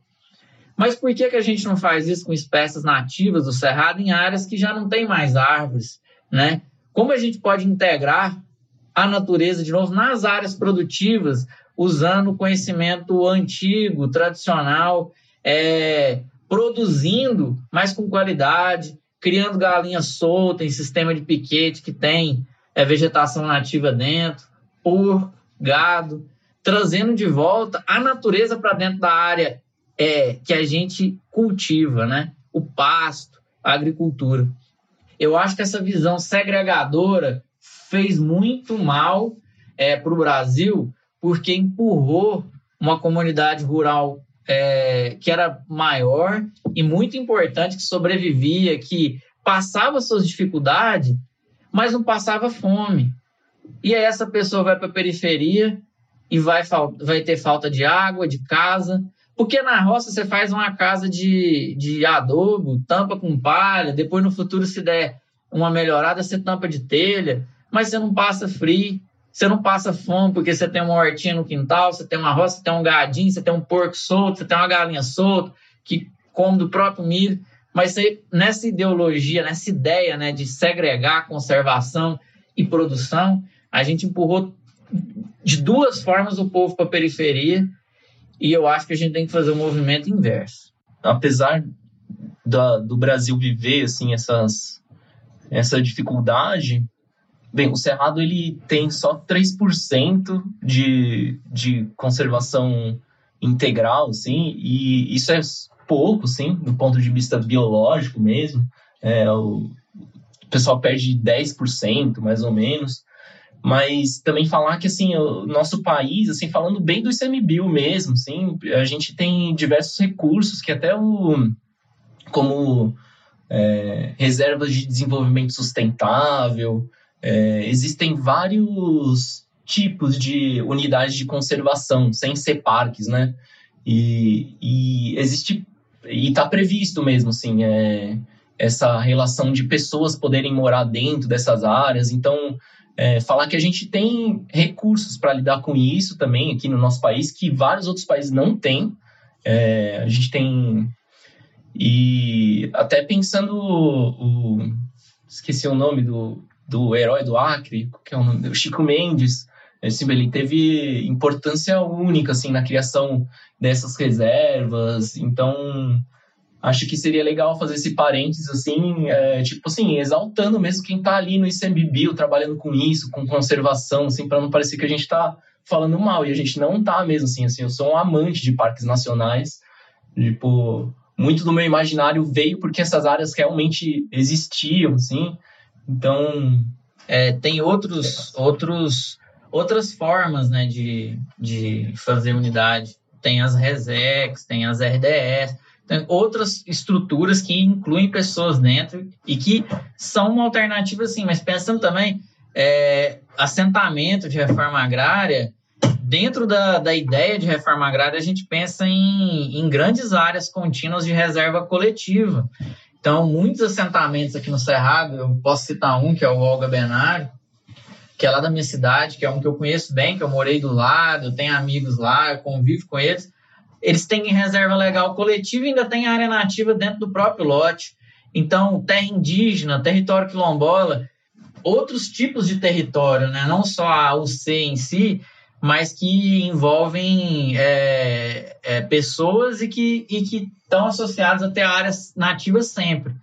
Mas por que, que a gente não faz isso com espécies nativas do Cerrado em áreas que já não tem mais árvores? Né? Como a gente pode integrar a natureza de novo nas áreas produtivas, usando o conhecimento antigo, tradicional, é, produzindo, mas com qualidade, criando galinha solta em sistema de piquete que tem é, vegetação nativa dentro, porco, gado, trazendo de volta a natureza para dentro da área é, que a gente cultiva, né? O pasto, a agricultura. Eu acho que essa visão segregadora fez muito mal é, para o Brasil, porque empurrou uma comunidade rural é, que era maior e muito importante, que sobrevivia, que passava suas dificuldades, mas não passava fome. E aí essa pessoa vai para a periferia e vai, vai ter falta de água, de casa, porque na roça você faz uma casa de, de adobo, tampa com palha, depois no futuro, se der uma melhorada, você tampa de telha mas você não passa frio, você não passa fome porque você tem uma hortinha no quintal, você tem uma roça, você tem um gadinho, você tem um porco solto, você tem uma galinha solta que come do próprio milho. Mas você, nessa ideologia, nessa ideia né, de segregar conservação e produção, a gente empurrou de duas formas o povo para a periferia e eu acho que a gente tem que fazer um movimento inverso. Apesar da, do Brasil viver assim essas, essa dificuldade, Bem, o Cerrado ele tem só 3% de, de conservação integral, assim, e isso é pouco, sim, do ponto de vista biológico mesmo. É, o, pessoal perde 10%, mais ou menos. Mas também falar que, assim, o nosso país, assim, falando bem do ICMBio mesmo, assim, a gente tem diversos recursos que até o... como é, reservas de desenvolvimento sustentável, é, existem vários tipos de unidades de conservação, sem ser parques, né? E, e existe e está previsto mesmo, assim, é, essa relação de pessoas poderem morar dentro dessas áreas. Então, é, falar que a gente tem recursos para lidar com isso também aqui no nosso país, que vários outros países não têm. É, a gente tem. E até pensando. O, esqueci o nome do, do herói do Acre, que é o nome? O Chico Mendes. Esse, ele teve importância única assim, na criação dessas reservas. Então, acho que seria legal fazer esse parênteses, assim, é, tipo assim, exaltando mesmo quem está ali no ICMBio, trabalhando com isso, com conservação, assim, para não parecer que a gente está falando mal, e a gente não tá mesmo, assim, assim, eu sou um amante de parques nacionais, tipo, muito do meu imaginário veio porque essas áreas realmente existiam, assim, então... É, tem outros, outros, outras formas, né, de, de fazer unidade, tem as RESEX, tem as RDS, outras estruturas que incluem pessoas dentro e que são uma alternativa, sim, mas pensando também, é, assentamento de reforma agrária, dentro da, da ideia de reforma agrária, a gente pensa em, em grandes áreas contínuas de reserva coletiva. Então, muitos assentamentos aqui no Cerrado, eu posso citar um, que é o Olga Benário, que é lá da minha cidade, que é um que eu conheço bem, que eu morei do lado, eu tenho amigos lá, eu convivo com eles eles têm reserva legal coletiva e ainda tem área nativa dentro do próprio lote. Então, terra indígena, território quilombola, outros tipos de território, né? não só a UC em si, mas que envolvem é, é, pessoas e que e que estão associadas até áreas nativas sempre.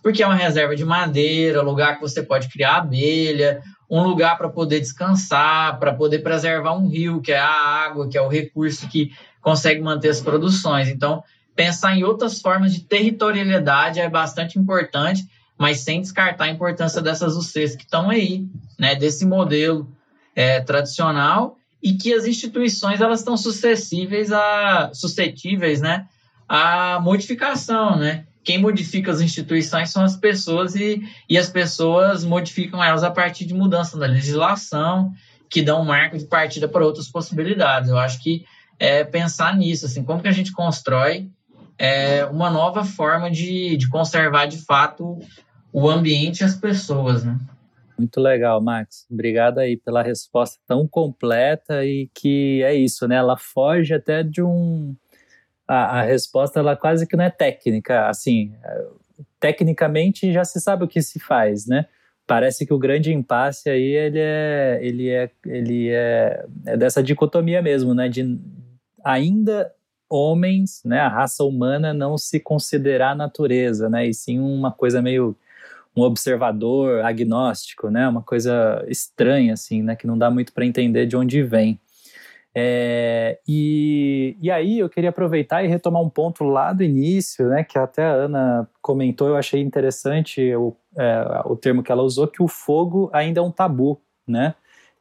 Porque é uma reserva de madeira, lugar que você pode criar abelha, um lugar para poder descansar, para poder preservar um rio, que é a água, que é o recurso que consegue manter as produções. Então, pensar em outras formas de territorialidade é bastante importante, mas sem descartar a importância dessas UCs que estão aí, né, desse modelo é, tradicional e que as instituições elas estão suscetíveis a suscetíveis, né, à modificação, né? Quem modifica as instituições são as pessoas e, e as pessoas modificam elas a partir de mudança da legislação que dão um marco de partida para outras possibilidades. Eu acho que é pensar nisso, assim, como que a gente constrói é, uma nova forma de, de conservar de fato o ambiente e as pessoas, né? Muito legal, Max. Obrigado aí pela resposta tão completa e que é isso, né? Ela foge até de um. A, a resposta, ela quase que não é técnica. Assim, tecnicamente já se sabe o que se faz, né? Parece que o grande impasse aí ele é, ele é, ele é, é dessa dicotomia mesmo, né? De, ainda homens, né, a raça humana não se considerar natureza, né, e sim uma coisa meio um observador agnóstico, né, uma coisa estranha assim, né, que não dá muito para entender de onde vem. É, e, e aí eu queria aproveitar e retomar um ponto lá do início, né, que até a Ana comentou, eu achei interessante o, é, o termo que ela usou, que o fogo ainda é um tabu, né?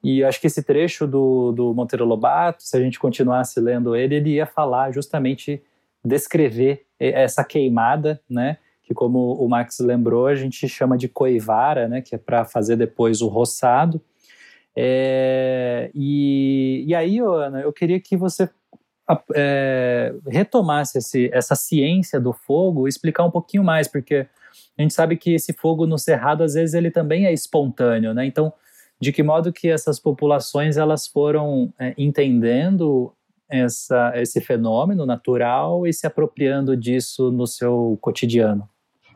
E acho que esse trecho do, do Monteiro Lobato, se a gente continuasse lendo ele, ele ia falar justamente, descrever essa queimada, né? Que como o Max lembrou, a gente chama de coivara, né? Que é para fazer depois o roçado. É, e, e aí, Ana, eu queria que você é, retomasse esse, essa ciência do fogo, explicar um pouquinho mais, porque a gente sabe que esse fogo no cerrado, às vezes, ele também é espontâneo, né? Então, de que modo que essas populações elas foram é, entendendo essa, esse fenômeno natural e se apropriando disso no seu cotidiano.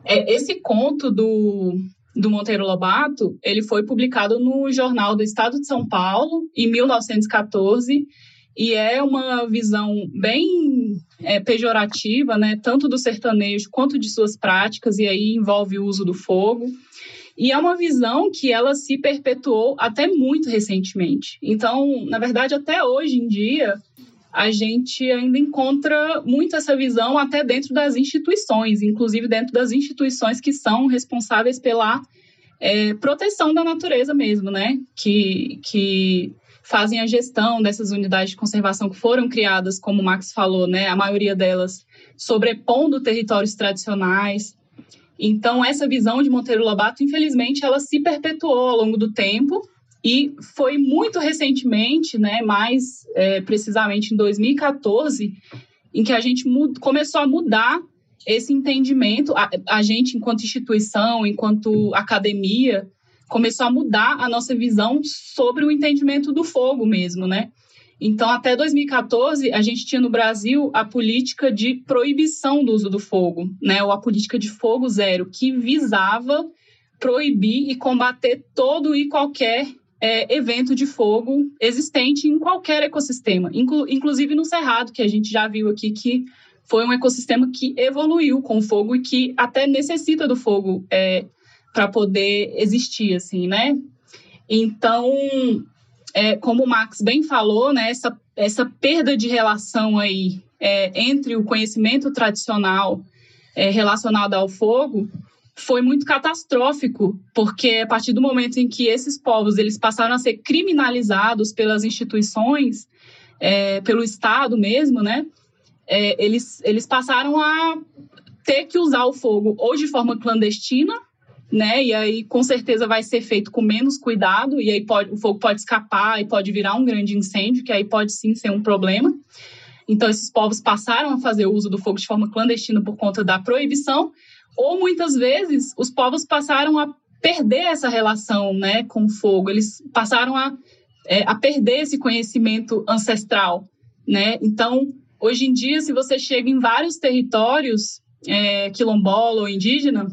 É, esse conto do, do Monteiro Lobato, ele foi publicado no Jornal do Estado de São Paulo em 1914 e é uma visão bem é, pejorativa, né, tanto do sertanejo quanto de suas práticas e aí envolve o uso do fogo. E é uma visão que ela se perpetuou até muito recentemente. Então, na verdade, até hoje em dia, a gente ainda encontra muito essa visão até dentro das instituições, inclusive dentro das instituições que são responsáveis pela é, proteção da natureza mesmo, né? Que, que fazem a gestão dessas unidades de conservação que foram criadas, como o Max falou, né? A maioria delas sobrepondo territórios tradicionais. Então, essa visão de Monteiro Lobato, infelizmente, ela se perpetuou ao longo do tempo e foi muito recentemente, né, mais é, precisamente em 2014, em que a gente começou a mudar esse entendimento, a, a, gente, enquanto instituição, enquanto academia, começou a mudar a nossa visão sobre o entendimento do fogo mesmo, né? Então, até 2014, a gente tinha no Brasil a política de proibição do uso do fogo, né? Ou a política de fogo zero, que visava proibir e combater todo e qualquer é, evento de fogo existente em qualquer ecossistema, inclu inclusive no Cerrado, que a gente já viu aqui que foi um ecossistema que evoluiu com o fogo e que até necessita do fogo é, para poder existir, assim, né? Então, é, como o Max bem falou, né, essa, essa perda de relação aí é, entre o conhecimento tradicional é, relacionado ao fogo foi muito catastrófico, porque a partir do momento em que esses povos eles passaram a ser criminalizados pelas instituições, é, pelo Estado mesmo, né, é, eles, eles passaram a ter que usar o fogo ou de forma clandestina, né? E aí com certeza vai ser feito com menos cuidado e aí pode, o fogo pode escapar e pode virar um grande incêndio, que aí pode sim ser um problema. Então esses povos passaram a fazer uso do fogo de forma clandestina por conta da proibição, ou muitas vezes os povos passaram a perder essa relação, né, com o fogo. Eles passaram a, é, a perder esse conhecimento ancestral, né? Então hoje em dia, se você chega em vários territórios é, quilombola ou indígena,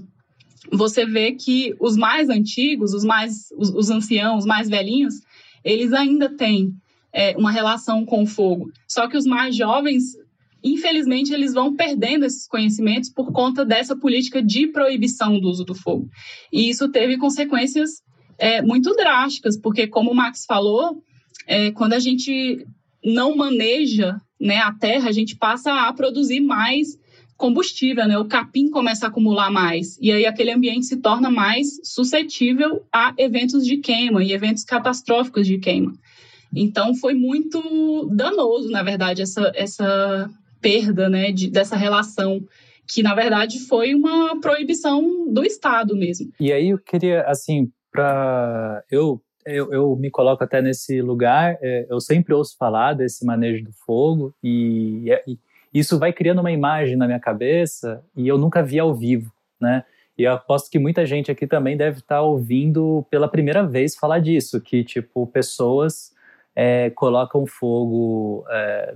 você vê que os mais antigos, os mais os, os anciãos, os mais velhinhos, eles ainda têm é, uma relação com o fogo. Só que os mais jovens, infelizmente, eles vão perdendo esses conhecimentos por conta dessa política de proibição do uso do fogo. E isso teve consequências é, muito drásticas, porque, como o Max falou, é, quando a gente não maneja né, a terra, a gente passa a produzir mais combustível, né? O capim começa a acumular mais e aí aquele ambiente se torna mais suscetível a eventos de queima e eventos catastróficos de queima. Então foi muito danoso, na verdade, essa, essa perda, né, de, dessa relação que na verdade foi uma proibição do Estado mesmo. E aí eu queria assim para eu, eu eu me coloco até nesse lugar. É, eu sempre ouço falar desse manejo do fogo e, e isso vai criando uma imagem na minha cabeça e eu nunca vi ao vivo, né? E eu aposto que muita gente aqui também deve estar ouvindo pela primeira vez falar disso, que tipo pessoas é, colocam fogo é,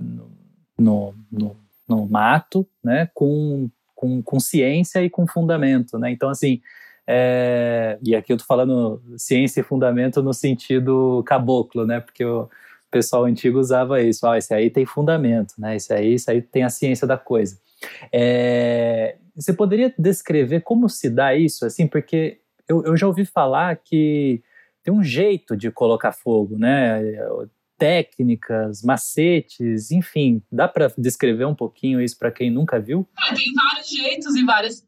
no, no, no, mato, né? Com, com, com ciência e com fundamento, né? Então assim é, e aqui eu tô falando ciência e fundamento no sentido caboclo, né? Porque eu, pessoal antigo usava isso. Ah, esse aí tem fundamento, né? Esse aí, esse aí tem a ciência da coisa. É, você poderia descrever como se dá isso, assim, porque eu, eu já ouvi falar que tem um jeito de colocar fogo, né? Técnicas, macetes, enfim, dá para descrever um pouquinho isso para quem nunca viu? É, tem vários jeitos e várias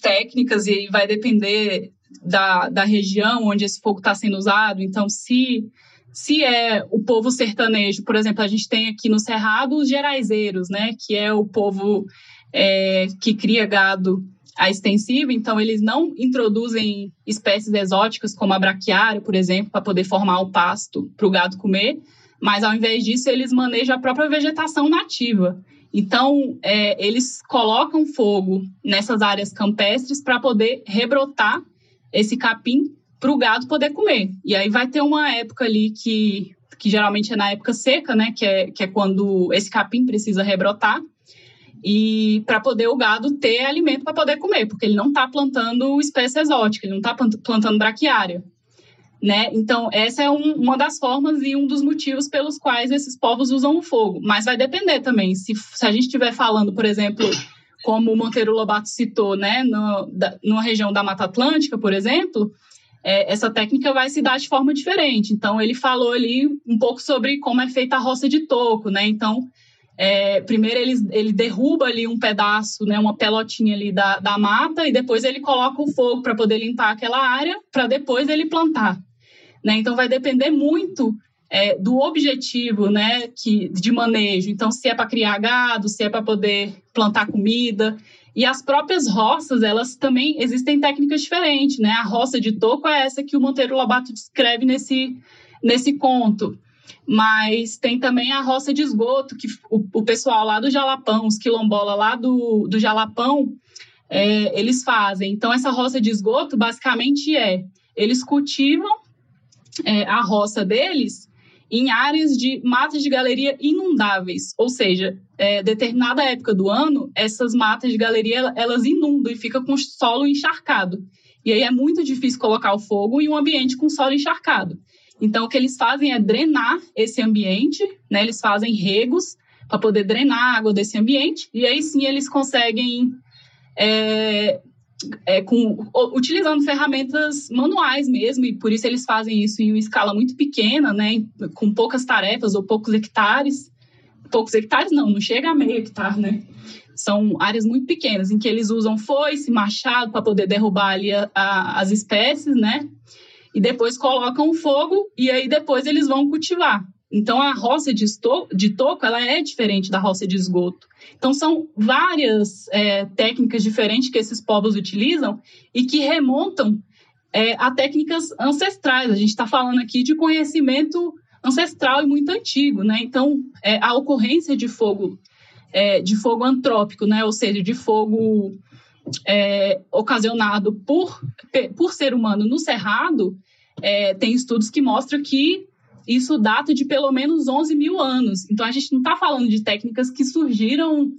técnicas e vai depender da, da região onde esse fogo está sendo usado. Então, se se é o povo sertanejo, por exemplo, a gente tem aqui no Cerrado os geraizeiros, né, que é o povo é, que cria gado a extensivo, então eles não introduzem espécies exóticas como a braquiária, por exemplo, para poder formar o pasto para o gado comer, mas ao invés disso eles manejam a própria vegetação nativa. Então, é, eles colocam fogo nessas áreas campestres para poder rebrotar esse capim para o gado poder comer. E aí vai ter uma época ali que, que geralmente é na época seca, né? Que é, que é quando esse capim precisa rebrotar. E para poder o gado ter alimento para poder comer, porque ele não está plantando espécie exótica, ele não está plantando braquiária. Né? Então, essa é um, uma das formas e um dos motivos pelos quais esses povos usam o fogo. Mas vai depender também. Se, se a gente estiver falando, por exemplo, como o Monteiro Lobato citou, né, no, da, numa região da Mata Atlântica, por exemplo, é, essa técnica vai se dar de forma diferente. Então, ele falou ali um pouco sobre como é feita a roça de toco, né? Então, é, primeiro ele, ele derruba ali um pedaço, né, uma pelotinha ali da, da mata, e depois ele coloca o fogo para poder limpar aquela área, para depois ele plantar. Né? Então, vai depender muito é, do objetivo né, que, de manejo. Então, se é para criar gado, se é para poder plantar comida. E as próprias roças, elas também existem técnicas diferentes, né? A roça de toco é essa que o Monteiro Lobato descreve nesse, nesse conto. Mas tem também a roça de esgoto, que o, o pessoal lá do Jalapão, os quilombola lá do, do Jalapão, é, eles fazem. Então, essa roça de esgoto basicamente é eles cultivam é, a roça deles em áreas de matas de galeria inundáveis, ou seja, é, determinada época do ano, essas matas de galeria elas inundam e fica com o solo encharcado. E aí é muito difícil colocar o fogo em um ambiente com solo encharcado. Então, o que eles fazem é drenar esse ambiente, né? Eles fazem regos para poder drenar a água desse ambiente, e aí sim eles conseguem é, é, com, utilizando ferramentas manuais mesmo, e por isso eles fazem isso em uma escala muito pequena, né, com poucas tarefas ou poucos hectares. Poucos hectares não, não chega a meio hectare, né? São áreas muito pequenas, em que eles usam foice, machado para poder derrubar ali a, a, as espécies, né? E depois colocam fogo e aí depois eles vão cultivar. Então, a roça de, esto, de toco ela é diferente da roça de esgoto. Então, são várias é, técnicas diferentes que esses povos utilizam e que remontam é, a técnicas ancestrais. A gente está falando aqui de conhecimento ancestral e muito antigo, né? Então, é, a ocorrência de fogo, é, de fogo antrópico, né? Ou seja, de fogo é, ocasionado por, por ser humano no cerrado, é, tem estudos que mostram que isso data de pelo menos 11 mil anos. Então, a gente não está falando de técnicas que surgiram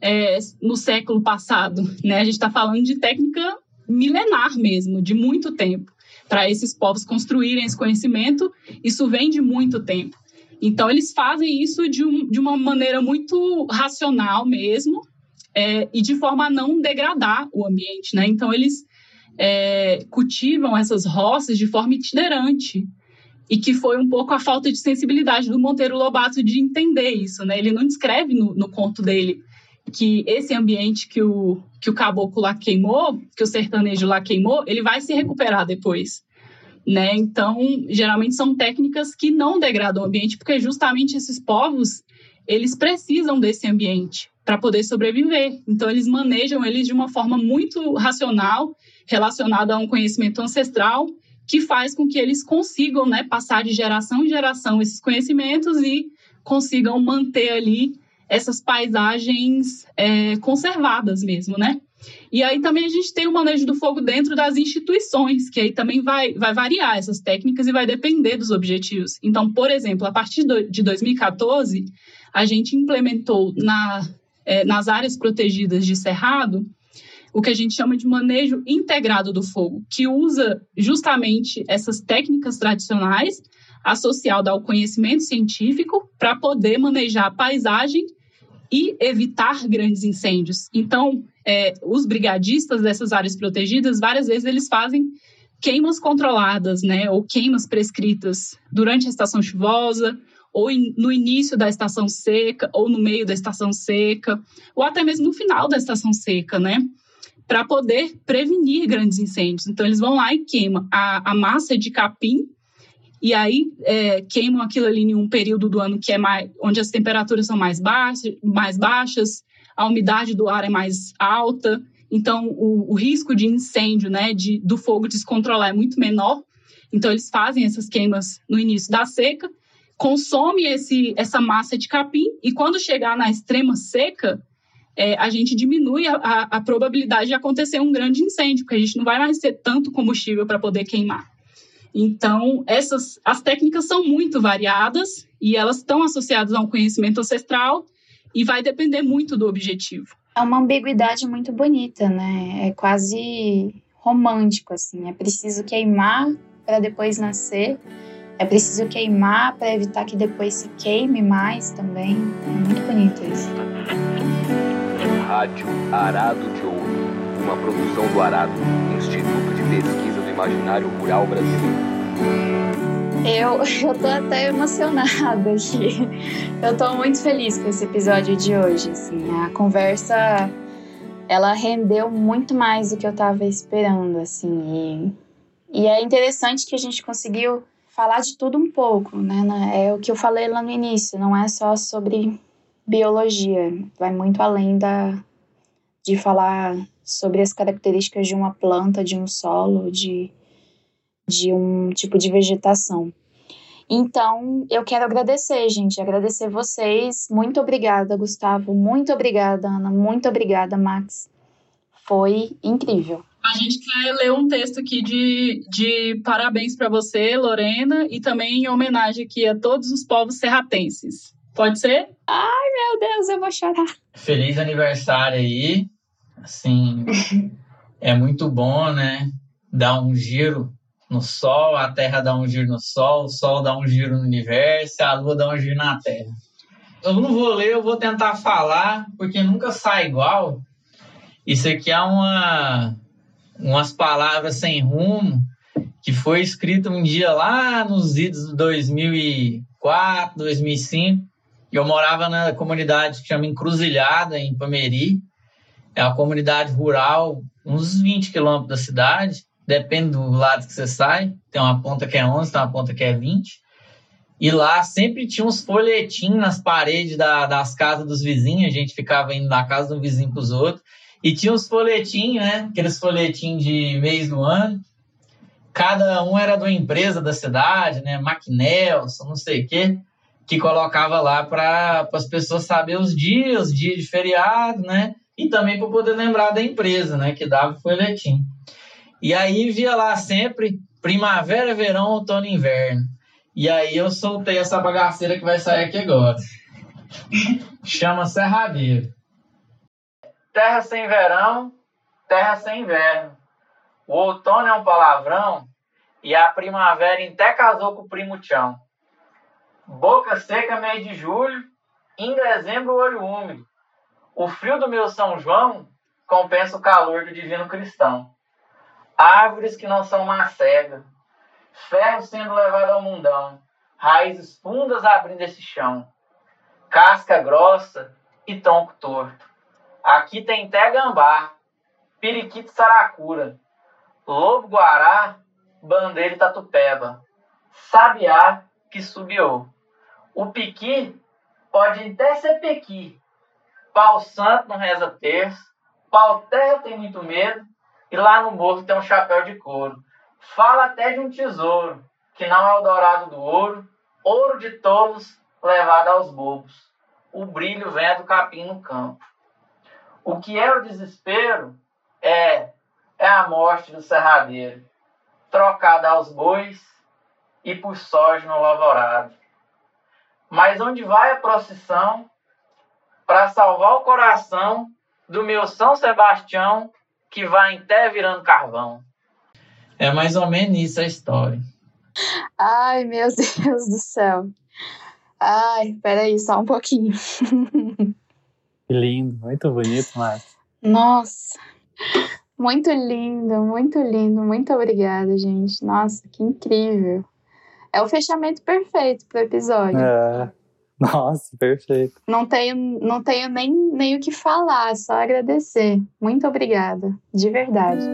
é, no século passado, né? A gente está falando de técnica milenar mesmo, de muito tempo. Para esses povos construírem esse conhecimento, isso vem de muito tempo. Então, eles fazem isso de, um, de uma maneira muito racional mesmo, é, e de forma a não degradar o ambiente, né? Então, eles é, cultivam essas roças de forma itinerante e que foi um pouco a falta de sensibilidade do Monteiro Lobato de entender isso, né? Ele não descreve no, no conto dele que esse ambiente que o, que o caboclo lá queimou, que o sertanejo lá queimou, ele vai se recuperar depois. Né? Então, geralmente são técnicas que não degradam o ambiente, porque justamente esses povos, eles precisam desse ambiente para poder sobreviver. Então, eles manejam eles de uma forma muito racional, relacionada a um conhecimento ancestral que faz com que eles consigam né, passar de geração em geração esses conhecimentos e consigam manter ali essas paisagens é, conservadas mesmo, né? E aí também a gente tem o manejo do fogo dentro das instituições, que aí também vai, vai variar essas técnicas e vai depender dos objetivos. Então, por exemplo, a partir de 2014, a gente implementou na, é, nas áreas protegidas de Cerrado o que a gente chama de manejo integrado do fogo, que usa justamente essas técnicas tradicionais associadas ao conhecimento científico para poder manejar a paisagem e evitar grandes incêndios. Então, é, os brigadistas dessas áreas protegidas, várias vezes eles fazem queimas controladas, né, ou queimas prescritas durante a estação chuvosa, ou in, no início da estação seca, ou no meio da estação seca, ou até mesmo no final da estação seca, né? para poder prevenir grandes incêndios. Então, eles vão lá e queimam a, a massa de capim e aí é, queimam aquilo ali em um período do ano que é mais, onde as temperaturas são mais baixas, mais baixas, a umidade do ar é mais alta, então o, o risco de incêndio, né, de, do fogo descontrolar é muito menor. Então eles fazem essas queimas no início da seca, consome esse, essa massa de capim e quando chegar na extrema seca, é, a gente diminui a, a, a, probabilidade de acontecer um grande incêndio, porque a gente não vai mais ter tanto combustível para poder queimar. Então, essas as técnicas são muito variadas e elas estão associadas a um conhecimento ancestral e vai depender muito do objetivo. É uma ambiguidade muito bonita, né? É quase romântico assim. É preciso queimar para depois nascer. É preciso queimar para evitar que depois se queime mais também. É muito bonito isso. Rádio Arado de Ouro, uma produção do Arado, Instituto de Pesquisa do Imaginário Rural Brasileiro. Eu, <laughs> eu tô até emocionada aqui. Eu tô muito feliz com esse episódio de hoje. Assim, a conversa ela rendeu muito mais do que eu tava esperando, assim. E, e é interessante que a gente conseguiu falar de tudo um pouco, né? É o que eu falei lá no início, não é só sobre biologia, vai muito além da, de falar sobre as características de uma planta, de um solo, de, de um tipo de vegetação. Então, eu quero agradecer, gente, agradecer vocês. Muito obrigada, Gustavo. Muito obrigada, Ana. Muito obrigada, Max. Foi incrível. A gente quer ler um texto aqui de, de parabéns para você, Lorena, e também em homenagem aqui a todos os povos serratenses. Pode ser? Ai, meu Deus, eu vou chorar. Feliz aniversário aí. Assim, é muito bom, né? Dar um giro no Sol, a Terra dá um giro no Sol, o Sol dá um giro no universo, a Lua dá um giro na Terra. Eu não vou ler, eu vou tentar falar, porque nunca sai igual. Isso aqui é uma umas palavras sem rumo que foi escrito um dia lá nos idos de 2004, 2005. Eu morava na comunidade que chama Encruzilhada, em Pameri. É uma comunidade rural, uns 20 quilômetros da cidade. Depende do lado que você sai. Tem uma ponta que é 11, tem uma ponta que é 20. E lá sempre tinha uns folhetinhos nas paredes da, das casas dos vizinhos. A gente ficava indo da casa um vizinho para os outros. E tinha os folhetinhos, né? Aqueles folhetinhos de mês do ano. Cada um era de uma empresa da cidade, né? McNelson, não sei o quê, que colocava lá para as pessoas saberem os dias, os dias de feriado, né? E também para poder lembrar da empresa, né? Que dava o folhetim. E aí via lá sempre primavera, verão, outono e inverno. E aí eu soltei essa bagaceira que vai sair aqui agora. <laughs> Chama Serradeiro. Terra sem verão, terra sem inverno. O outono é um palavrão e a primavera até casou com o primo Tchão. Boca seca meio de julho, em dezembro olho úmido. O frio do meu São João compensa o calor do divino cristão. Árvores que não são macega, ferro sendo levado ao mundão, raízes fundas abrindo esse chão, casca grossa e tronco torto. Aqui tem té gambá, periquito saracura, lobo guará, bandeira tatupeba, sabiá que subiu. O piqui pode até ser pequi. Pau santo não reza terço, pau terra tem muito medo, e lá no morro tem um chapéu de couro. Fala até de um tesouro, que não é o dourado do ouro, ouro de tolos levado aos bobos. O brilho vem do capim no campo. O que é o desespero é, é a morte do serradeiro, trocada aos bois e por soja no lavorado. Mas onde vai a procissão para salvar o coração do meu São Sebastião que vai até virando carvão? É mais ou menos isso a história. Ai, meu Deus do céu. Ai, peraí, só um pouquinho. <laughs> Que lindo, muito bonito, Márcia. Nossa, muito lindo, muito lindo. Muito obrigada, gente. Nossa, que incrível. É o fechamento perfeito para o episódio. É. Nossa, perfeito. Não tenho, não tenho nem, nem o que falar, só agradecer. Muito obrigada, de verdade.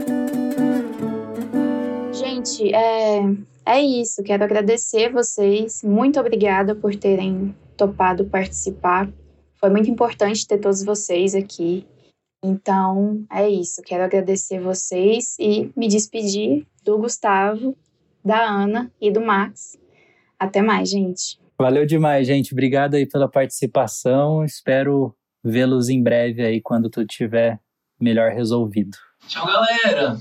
Gente, é, é isso. Quero agradecer vocês. Muito obrigada por terem topado participar. Foi muito importante ter todos vocês aqui. Então, é isso. Quero agradecer vocês e me despedir do Gustavo, da Ana e do Max. Até mais, gente. Valeu demais, gente. Obrigado aí pela participação. Espero vê-los em breve aí quando tudo estiver melhor resolvido. Tchau, galera!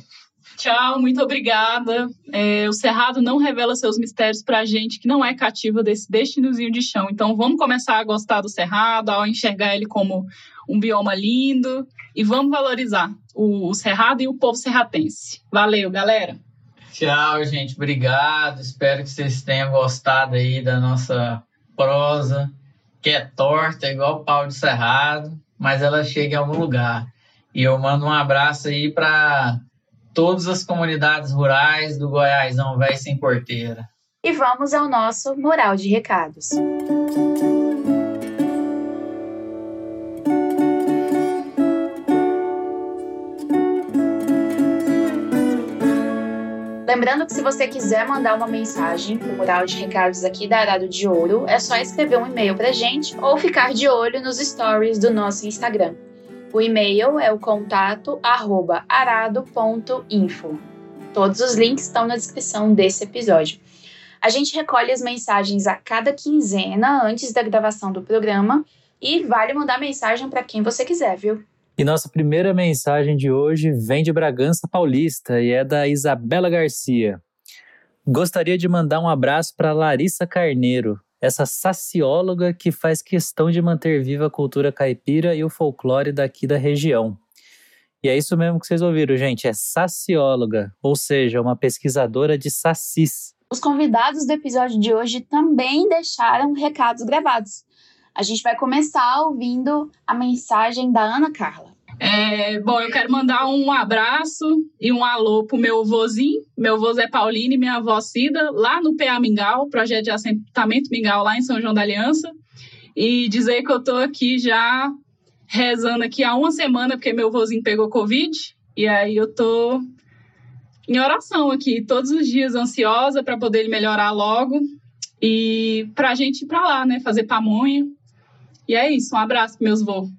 Tchau, muito obrigada. É, o Cerrado não revela seus mistérios para a gente que não é cativa desse destinozinho de chão. Então vamos começar a gostar do Cerrado, a enxergar ele como um bioma lindo e vamos valorizar o, o Cerrado e o povo serratense. Valeu, galera! Tchau, gente. Obrigado. Espero que vocês tenham gostado aí da nossa prosa, que é torta, igual pau de cerrado, mas ela chega em algum lugar. E eu mando um abraço aí para todas as comunidades rurais do Goiásão Velho Sem Porteira. E vamos ao nosso mural de recados. Lembrando que se você quiser mandar uma mensagem pro mural de recados aqui da Arado de Ouro, é só escrever um e-mail pra gente ou ficar de olho nos stories do nosso Instagram. O e-mail é o contato arroba arado.info. Todos os links estão na descrição desse episódio. A gente recolhe as mensagens a cada quinzena antes da gravação do programa e vale mandar mensagem para quem você quiser, viu? E nossa primeira mensagem de hoje vem de Bragança Paulista e é da Isabela Garcia. Gostaria de mandar um abraço para Larissa Carneiro, essa sacióloga que faz questão de manter viva a cultura caipira e o folclore daqui da região. E é isso mesmo que vocês ouviram, gente, é sacióloga, ou seja, uma pesquisadora de sacis. Os convidados do episódio de hoje também deixaram recados gravados. A gente vai começar ouvindo a mensagem da Ana Carla. É, bom, eu quero mandar um abraço e um alô pro meu vozinho, meu vô Zé Paulino e minha avó Cida, lá no PA Mingau, projeto de assentamento Mingau, lá em São João da Aliança. E dizer que eu tô aqui já rezando aqui há uma semana, porque meu vozinho pegou Covid. E aí eu tô em oração aqui, todos os dias, ansiosa para poder ele melhorar logo. E pra gente ir pra lá, né? Fazer pamonha. E é isso, um abraço meus voos.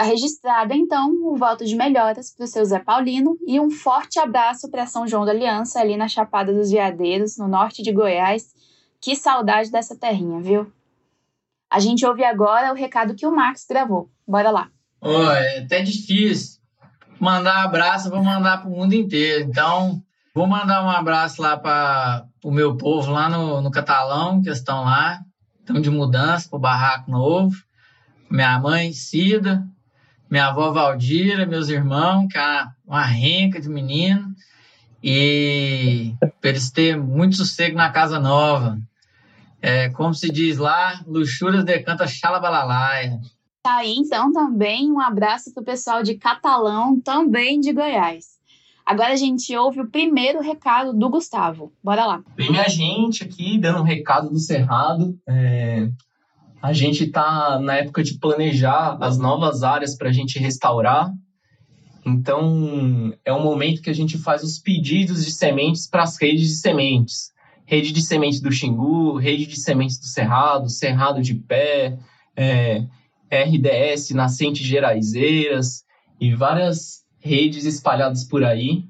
Registrado, então, o voto de melhoras para o seu Zé Paulino e um forte abraço para São João da Aliança, ali na Chapada dos Veadeiros, no norte de Goiás. Que saudade dessa terrinha, viu? A gente ouve agora o recado que o Marcos gravou. Bora lá. Oh, é até difícil mandar abraço, vou mandar para o mundo inteiro. Então, vou mandar um abraço lá para o meu povo lá no, no Catalão, que estão lá, estão de mudança para o barraco novo. Minha mãe, Cida, minha avó Valdira, meus irmãos, que é uma renca de menino, e para eles terem muito sossego na casa nova. É, como se diz lá, luxúrias decanta xalabalalaia. Tá aí, então, também um abraço para o pessoal de Catalão, também de Goiás. Agora a gente ouve o primeiro recado do Gustavo. Bora lá. Vem minha gente aqui, dando um recado do Cerrado. É, a gente está na época de planejar as novas áreas para a gente restaurar. Então, é um momento que a gente faz os pedidos de sementes para as redes de sementes. Rede de sementes do Xingu, rede de sementes do Cerrado, Cerrado de Pé, é, RDS, Nascente Geraizeiras e várias redes espalhadas por aí.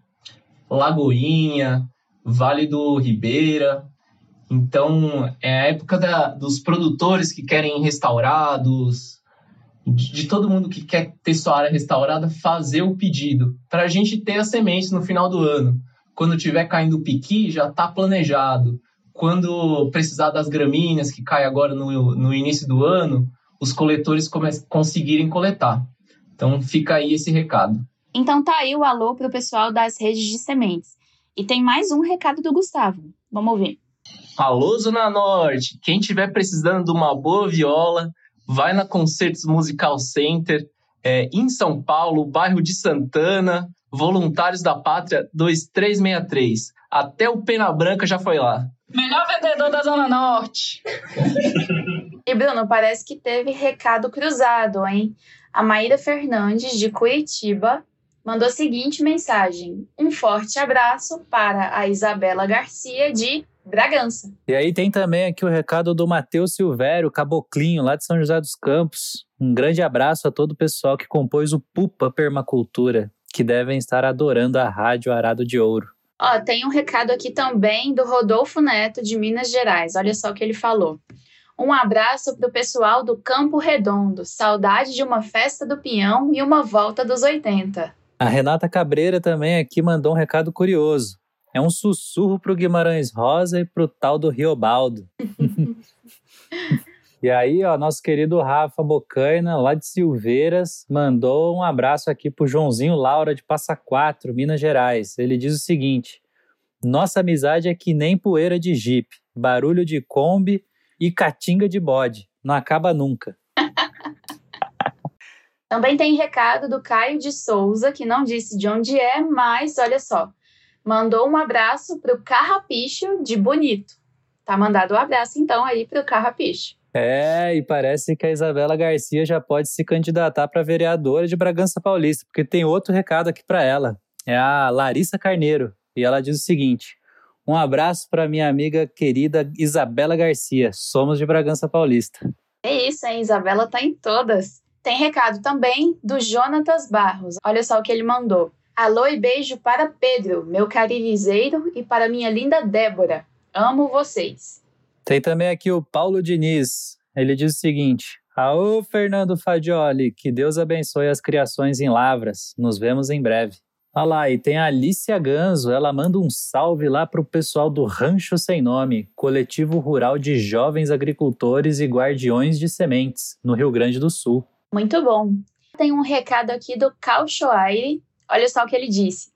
Lagoinha, Vale do Ribeira, então, é a época da, dos produtores que querem restaurar, dos, de, de, todo mundo que quer ter sua área restaurada, fazer o pedido, para a gente ter a semente no final do ano. Quando tiver caindo o piqui, já está planejado. Quando precisar das gramíneas, que cai agora no, no início do ano, os coletores conseguirem coletar. Então, fica aí esse recado. Então, tá aí o alô para o pessoal das redes de sementes. E tem mais um recado do Gustavo. Vamos ouvir. Alô, Zona Norte! Quem tiver precisando de uma boa viola, vai na Concertos Musical Center, é, em São Paulo, bairro de Santana, Voluntários da Pátria 2363. Até o Pena Branca já foi lá. Melhor vendedor da Zona Norte. e Bruno, parece que teve recado cruzado, hein? A Maíra Fernandes, de Curitiba, mandou a seguinte mensagem: Um forte abraço para a Isabela Garcia, de Bragança. E aí tem também aqui o recado do Matheus Silvério, caboclinho, lá de São José dos Campos. Um grande abraço a todo o pessoal que compôs o Pupa Permacultura, que devem estar adorando a Rádio Arado de Ouro. Ó, tem um recado aqui também do Rodolfo Neto, de Minas Gerais. Olha só o que ele falou. Um abraço para o pessoal do Campo Redondo. Saudade de uma festa do Pinhão e uma volta dos 80. A Renata Cabreira também aqui mandou um recado curioso. É um sussurro pro Guimarães Rosa e pro tal do Riobaldo. <laughs> e aí, ó, nosso querido Rafa Bocaina, lá de Silveiras, mandou um abraço aqui pro Joãozinho Laura de Passa Quatro, Minas Gerais. Ele diz o seguinte: Nossa amizade é que nem poeira de jipe, barulho de combi e catinga de bode. Não acaba nunca. <laughs> Também tem recado do Caio de Souza, que não disse de onde é, mas olha só mandou um abraço para o Carrapicho de Bonito. Tá mandado um abraço então aí para o Carrapicho. É, e parece que a Isabela Garcia já pode se candidatar para vereadora de Bragança Paulista, porque tem outro recado aqui para ela. É a Larissa Carneiro, e ela diz o seguinte: Um abraço para minha amiga querida Isabela Garcia. Somos de Bragança Paulista. É isso, hein? Isabela tá em todas. Tem recado também do Jonatas Barros. Olha só o que ele mandou. Alô e beijo para Pedro, meu caririzeiro, e para minha linda Débora. Amo vocês. Tem também aqui o Paulo Diniz. Ele diz o seguinte: Aô, Fernando Fagioli, que Deus abençoe as criações em Lavras. Nos vemos em breve. Olha lá, e tem a Alicia Ganzo, ela manda um salve lá para o pessoal do Rancho Sem Nome, coletivo rural de jovens agricultores e guardiões de sementes, no Rio Grande do Sul. Muito bom. Tem um recado aqui do Calchoaire, olha só o que ele disse.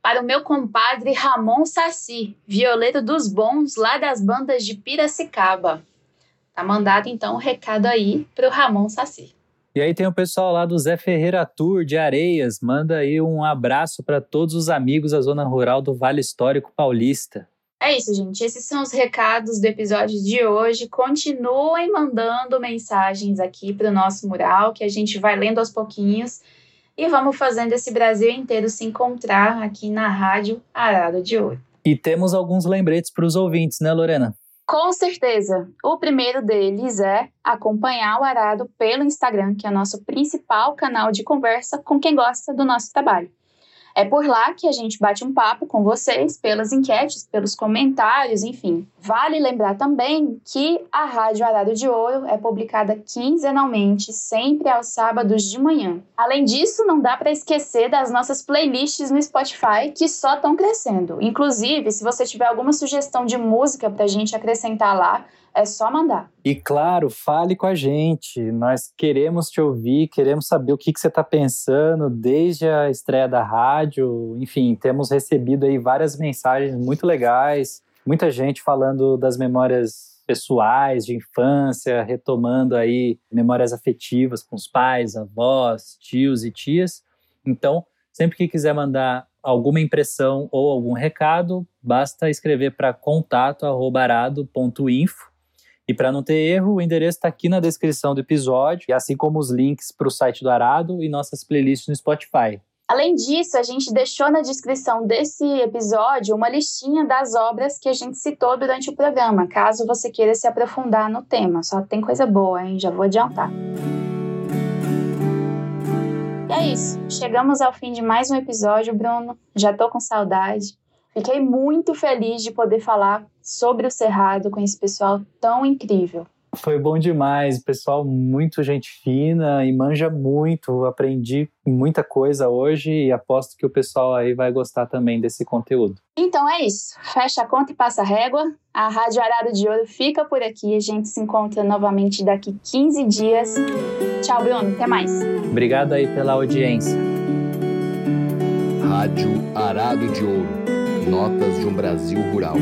Para o meu compadre Ramon Saci, violeiro dos bons lá das bandas de Piracicaba. Tá mandado então um recado aí para o Ramon Saci. E aí tem o pessoal lá do Zé Ferreira Tour de Areias, manda aí um abraço para todos os amigos da zona rural do Vale Histórico Paulista. É isso, gente. Esses são os recados do episódio de hoje. Continuem mandando mensagens aqui para o nosso mural, que a gente vai lendo aos pouquinhos. E vamos fazendo esse Brasil inteiro se encontrar aqui na Rádio Arado de Ouro. E temos alguns lembretes para os ouvintes, né, Lorena? Com certeza. O primeiro deles é acompanhar o Arado pelo Instagram, que é o nosso principal canal de conversa com quem gosta do nosso trabalho. É por lá que a gente bate um papo com vocês, pelas enquetes, pelos comentários, enfim. Vale lembrar também que a Rádio Arado de Ouro é publicada quinzenalmente, sempre aos sábados de manhã. Além disso, não dá para esquecer das nossas playlists no Spotify, que só estão crescendo. Inclusive, se você tiver alguma sugestão de música para a gente acrescentar lá, é só mandar. E claro, fale com a gente. Nós queremos te ouvir, queremos saber o que, que você está pensando desde a estreia da rádio. Enfim, temos recebido aí várias mensagens muito legais, muita gente falando das memórias pessoais de infância, retomando aí memórias afetivas com os pais, avós, tios e tias. Então, sempre que quiser mandar alguma impressão ou algum recado, basta escrever para contato@arado.info e para não ter erro, o endereço está aqui na descrição do episódio, e assim como os links para o site do Arado e nossas playlists no Spotify. Além disso, a gente deixou na descrição desse episódio uma listinha das obras que a gente citou durante o programa, caso você queira se aprofundar no tema. Só tem coisa boa, hein? Já vou adiantar. E é isso. Chegamos ao fim de mais um episódio, Bruno. Já tô com saudade. Fiquei muito feliz de poder falar sobre o Cerrado com esse pessoal tão incrível. Foi bom demais, pessoal muito gente fina e manja muito. Aprendi muita coisa hoje e aposto que o pessoal aí vai gostar também desse conteúdo. Então é isso. Fecha a conta e passa a régua. A Rádio Arado de Ouro fica por aqui. A gente se encontra novamente daqui 15 dias. Tchau, Bruno. Até mais. Obrigado aí pela audiência. Rádio Arado de Ouro. Notas de um Brasil Rural.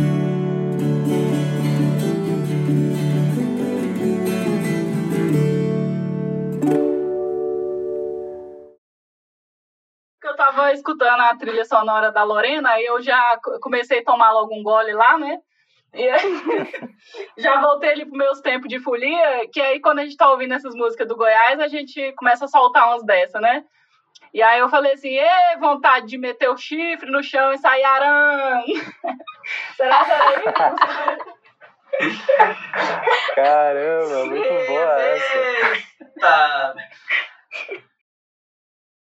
Eu tava escutando a trilha sonora da Lorena e eu já comecei a tomar logo um gole lá, né? E aí, <laughs> já voltei ali pros meus tempos de folia, que aí quando a gente tá ouvindo essas músicas do Goiás, a gente começa a soltar umas dessas, né? E aí eu falei assim, ê, vontade de meter o chifre no chão e sair arando. <laughs> Será que era isso? Caramba, <laughs> muito boa essa. Tá.